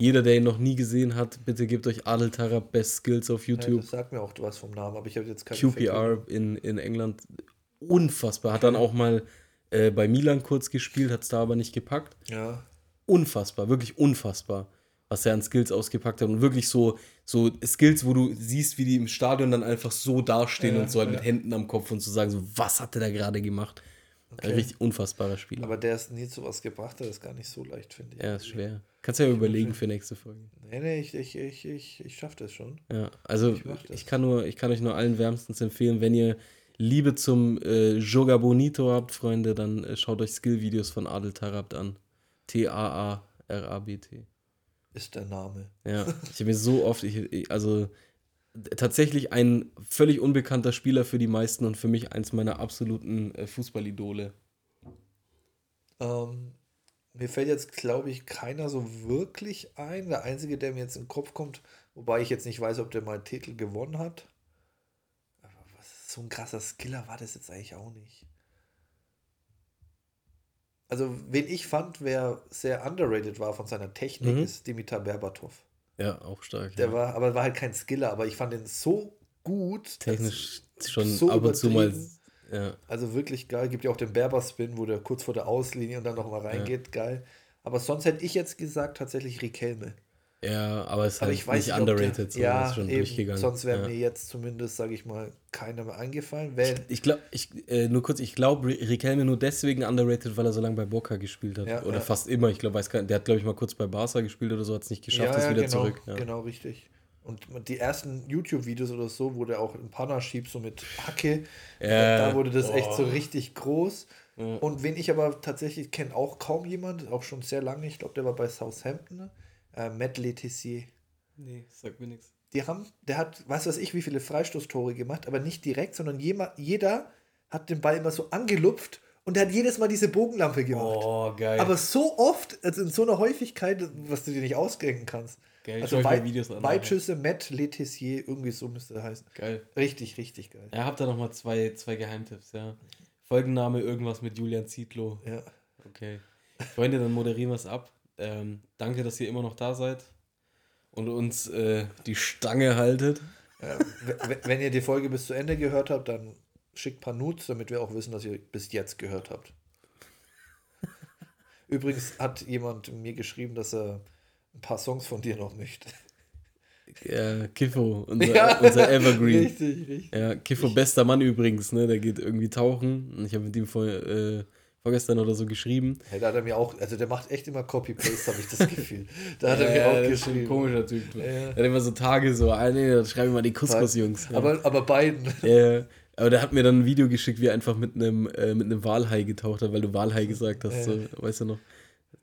Jeder, der ihn noch nie gesehen hat, bitte gebt euch Adel Tarabt Best Skills auf Ja, YouTube. das sagt mir auch was vom Namen, aber ich habe jetzt keine QPR in, in England. unfassbar. Hat dann auch mal äh, bei Milan kurz gespielt, hat es da aber nicht gepackt. Ja. Unfassbar, wirklich unfassbar, was er an Skills ausgepackt hat. Und wirklich so, so Skills, wo du siehst, wie die im Stadion dann einfach so dastehen Ja, und so halt ja. mit Händen am Kopf und zu sagen, so, was hat der da gerade gemacht? Ein richtig unfassbarer Spieler. Aber der ist nie zu was gebracht hat, ist gar nicht so leicht, finde ich. ja, ist schwer. Kannst ja überlegen für nächste Folge. Nee, nee, ich, ich, ich, ich, ich schaff das schon. Ja, also Ich ich kann nur, ich kann euch nur allen wärmstens empfehlen, wenn ihr Liebe zum äh, Joga Bonito habt, Freunde, dann äh, schaut euch Skill-Videos von Adel Tarabt an. T-A-A-R-A-B-T. Ist der Name. Ja, ich habe mir so oft, ich, also tatsächlich ein völlig unbekannter Spieler für die meisten und für mich eins meiner absoluten äh, Fußballidole. Ähm, mir fällt jetzt, glaube ich, keiner so wirklich ein. Der einzige, der mir jetzt in den Kopf kommt, wobei ich jetzt nicht weiß, ob der mal einen Titel gewonnen hat. Aber was so ein krasser Skiller war das jetzt eigentlich auch nicht. Also, wen ich fand, wer sehr underrated war von seiner Technik, Mhm. ist Dimitar Berbatov. Ja, auch stark. Der ja. war, aber war halt kein Skiller, aber ich fand ihn so gut. Technisch schon so ab und zu mal. Ja, Also wirklich geil. Gibt ja auch den Berber-Spin, wo der kurz vor der Auslinie und dann nochmal reingeht. Geil. Aber sonst hätte ich jetzt gesagt, tatsächlich Riquelme. ja, aber es ist Aber halt ich weiß nicht der- underrated, so, ja, ist schon eben, durchgegangen. Sonst wäre ja. mir jetzt zumindest, sage ich mal, keiner mehr eingefallen. Wenn, Ich glaube, ich, äh, nur kurz, ich glaube, Riquelme nur deswegen underrated, weil er so lange bei Boca gespielt hat. Ja, oder ja. fast immer. Ich glaube, der hat, glaube ich, mal kurz bei Barca gespielt oder so, hat es nicht geschafft, ist wieder genau, zurück. Ja. genau, richtig. Und die ersten YouTube-Videos oder so, wo der auch in Panna schiebt, so mit Hacke, Ja, da wurde das echt so boah. richtig groß. Ja. Und wen ich aber tatsächlich kenne, auch kaum jemand, auch schon sehr lange, ich glaube, der war bei Southampton, ne? äh, Matt Letizier. Nee, sagt mir nichts. die haben, der hat, weiß was ich, wie viele Freistoßtore gemacht, aber nicht direkt, sondern jema, jeder hat den Ball immer so angelupft und der hat jedes Mal diese Bogenlampe gemacht. Oh, geil. Aber so oft, also in so einer Häufigkeit, was du dir nicht ausdenken kannst. Geil, Also Weit, Videos an, Weitschüsse, Matt Letizier, irgendwie so müsste er heißen. Geil. Richtig, richtig geil. Ja, habt ihr noch mal zwei, zwei Geheimtipps, ja. Folgenname irgendwas mit Julian Zietlow. Ja. Okay. Freunde, dann moderieren wir es ab. Ähm, danke, dass ihr immer noch da seid und uns äh, die Stange haltet. Äh, w- w- wenn ihr die Folge bis zu Ende gehört habt, dann schickt ein paar Nudes, damit wir auch wissen, dass ihr bis jetzt gehört habt. Übrigens hat jemand mir geschrieben, dass er ein paar Songs von dir noch möchte. Ja, Kiffo, unser, Ja, unser Evergreen. Richtig, richtig. Ja, Kiffo, bester Mann übrigens, ne? Der geht irgendwie tauchen. Und ich habe mit ihm vor, äh, vorgestern oder so geschrieben. Hey, da hat er mir auch, also der macht echt immer Copy-Paste, habe ich das Gefühl. Da hat er mir Ja, auch das ist ein geschrieben. komischer Typ. Ja. Er hat immer so Tage so, ah nee, dann schreibe ich mal die Couscous-Jungs. Ja. Aber, aber beiden. Ja, aber der hat mir dann ein Video geschickt, wie er einfach mit einem äh, mit einem Walhai getaucht hat, weil du Walhai gesagt hast, so, weißt du noch?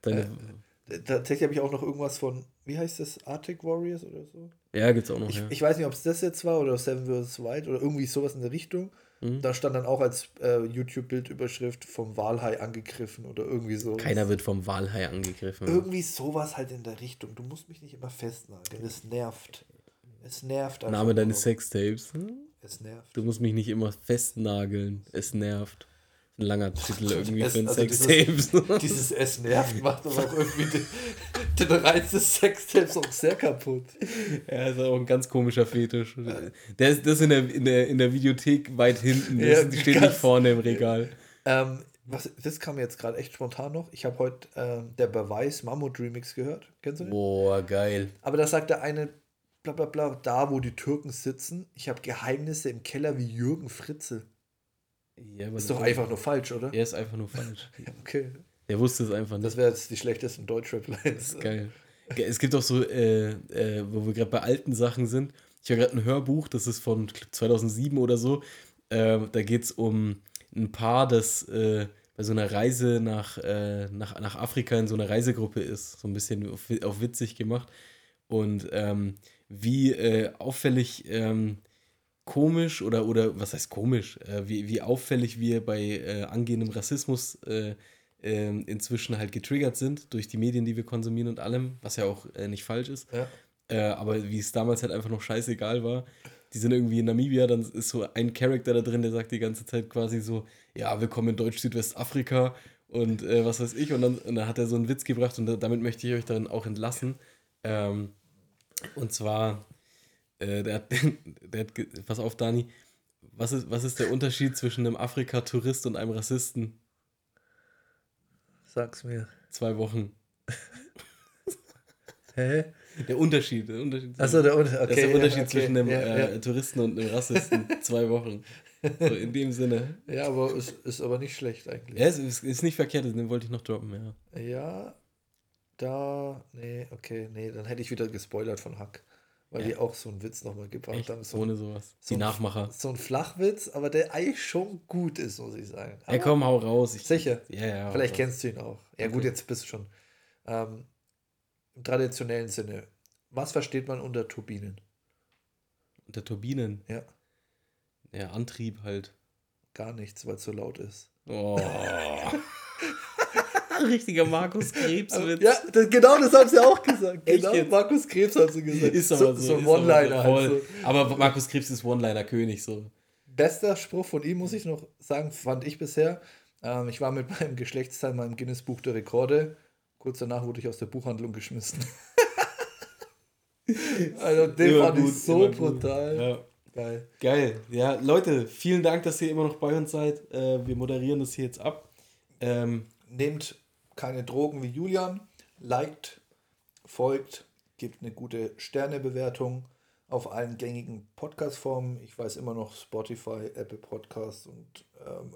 Deine, Tatsächlich habe ich auch noch irgendwas von, wie heißt das, Arctic Warriors oder so? ja, gibt's auch noch, Ich, ja. ich weiß nicht, ob es das jetzt war oder Seven vs. White oder irgendwie sowas in der Richtung. Mhm. Da stand dann auch als äh, YouTube-Bildüberschrift vom Walhai angegriffen oder irgendwie so. Keiner wird vom Walhai angegriffen. Irgendwie sowas halt in der Richtung. Du musst mich nicht immer festnageln. Es nervt. Es nervt. Name deines. Sextapes. Hm? Es nervt. Du musst mich nicht immer festnageln. Es nervt. Ein langer Titel irgendwie Es- für ein also Sextape. Dieses Es nervt macht aber auch irgendwie den, den Reiz des Sextapes auch sehr kaputt. Ja, ist auch ein ganz komischer Fetisch. Der ist das ist in der, in der, in der Videothek weit hinten. Das Ja, steht ganz- nicht vorne im Regal. Ähm, was, das kam jetzt gerade echt spontan noch. Ich habe heute ähm, der Beweis Mammut Remix gehört. Kennst du den? Boah, geil. Aber da sagt der eine, bla bla bla, da wo die Türken sitzen, ich habe Geheimnisse im Keller wie Jürgen Fritze. Ja, Ist doch einfach nur falsch, oder? Er ist einfach nur falsch. Okay. Der wusste es einfach nicht. Das wäre jetzt die schlechtesten Deutschrap-Lines. Geil. Ge- Es gibt auch so, äh, äh, wo wir gerade bei alten Sachen sind. Ich höre gerade ein Hörbuch, das ist von 2007 oder so. Äh, da geht es um ein Paar, das äh, bei so einer Reise nach, äh, nach, nach Afrika in so einer Reisegruppe ist. So ein bisschen auf, auf witzig gemacht. Und ähm, wie äh, auffällig ähm, komisch oder, oder was heißt komisch, äh, wie, wie auffällig wir bei äh, angehendem Rassismus äh, ähm, inzwischen halt getriggert sind durch die Medien, die wir konsumieren und allem, was ja auch äh, nicht falsch ist. Ja. Äh, aber wie es damals halt einfach noch scheißegal war. Die sind irgendwie in Namibia, dann ist so ein Charakter da drin, der sagt die ganze Zeit quasi so, ja, willkommen in Deutsch-Südwestafrika und äh, was weiß ich. Und dann, und dann hat er so einen Witz gebracht und da, damit möchte ich euch dann auch entlassen. Ähm, und zwar, äh, der, hat, der hat, pass auf, Dani, Was ist, was ist der Unterschied zwischen einem Afrika-Tourist und einem Rassisten? Sag's mir. Zwei Wochen. Hä? Der Unterschied. Der Unterschied Achso, der, Unter okay, das ist der ja, Unterschied okay. zwischen einem ja, äh, ja. Touristen und einem Rassisten. Zwei Wochen. So in dem Sinne. ja, aber es ist aber nicht schlecht eigentlich. Ja, es ist, ist nicht verkehrt, den wollte ich noch droppen, ja. Ja, da, nee, okay, nee, dann hätte ich wieder gespoilert von Hack, weil Ja. die auch so einen Witz nochmal gebracht Echt, haben. So, ohne sowas. so Die ein- Nachmacher. so ein Flachwitz, aber der eigentlich schon gut ist, muss ich sagen. Aber komm, hau raus. Ich, Sicher. Ja, ja. Vielleicht kennst du ihn auch. Ja, gut, Okay. jetzt bist du schon. Ähm, Im traditionellen Sinne, was versteht man unter Turbinen? Unter Turbinen. Ja, Ja, Antrieb halt. gar nichts, weil es so laut ist. Oh. Richtiger Markus Krebswitz. Ja, das, genau das haben sie auch gesagt. Genau? Markus Krebs haben sie gesagt. Ist aber so. so ein aber One-Liner. so. halt so. Aber Markus Krebs ist One-Liner-König so. Bester Spruch von ihm, muss ich noch sagen, fand ich bisher. Ähm, ich war mit meinem Geschlechtsteil mal im Guinness-Buch der Rekorde. Kurz danach wurde ich aus der Buchhandlung geschmissen. also, den Immer fand gut, ich so brutal. Ja. Geil. Geil. Ja, Leute, vielen Dank, dass ihr immer noch bei uns seid. Äh, wir moderieren das hier jetzt ab. Ähm, Nehmt keine Drogen wie Julian. Liked, folgt, gebt eine gute Sternebewertung auf allen gängigen Podcast-Formen. Ich weiß immer noch Spotify, Apple Podcasts und ähm,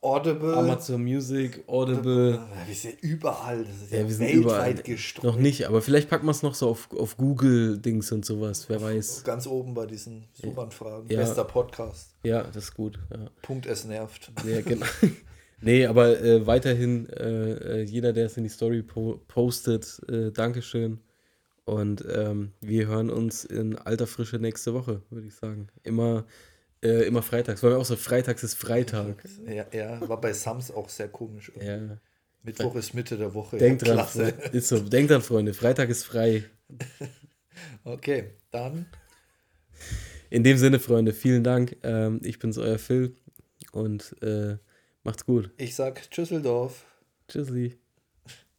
Audible. Amazon Music, Audible. Wir sind überall. Das ist ja, Ja, wir sind weltweit überall. gestreut. Noch nicht, aber vielleicht packen wir es noch so auf, auf Google-Dings und sowas. Wer weiß. Ganz oben bei diesen Suchanfragen. Ja. Bester Podcast. Ja, das ist gut. Ja. Punkt, es nervt. Ja, genau. nee, aber äh, weiterhin, äh, äh, jeder, der es in die Story po postet, äh, Dankeschön. Und ähm, wir hören uns in alter Frische nächste Woche, würde ich sagen. Immer, äh, immer freitags, weil wir auch so freitags ist Freitag. Ja, ja, war bei Sams auch sehr komisch. Ja. Mittwoch ist Mitte der Woche. Denkt dran, Klasse. Fre- ist so, denkt dran, Freunde, Freitag ist frei. Okay, dann In dem Sinne, Freunde, vielen Dank. Ähm, ich bin's, euer Phil. Und äh, macht's gut. ich sag Tschüsseldorf. Tschüssi.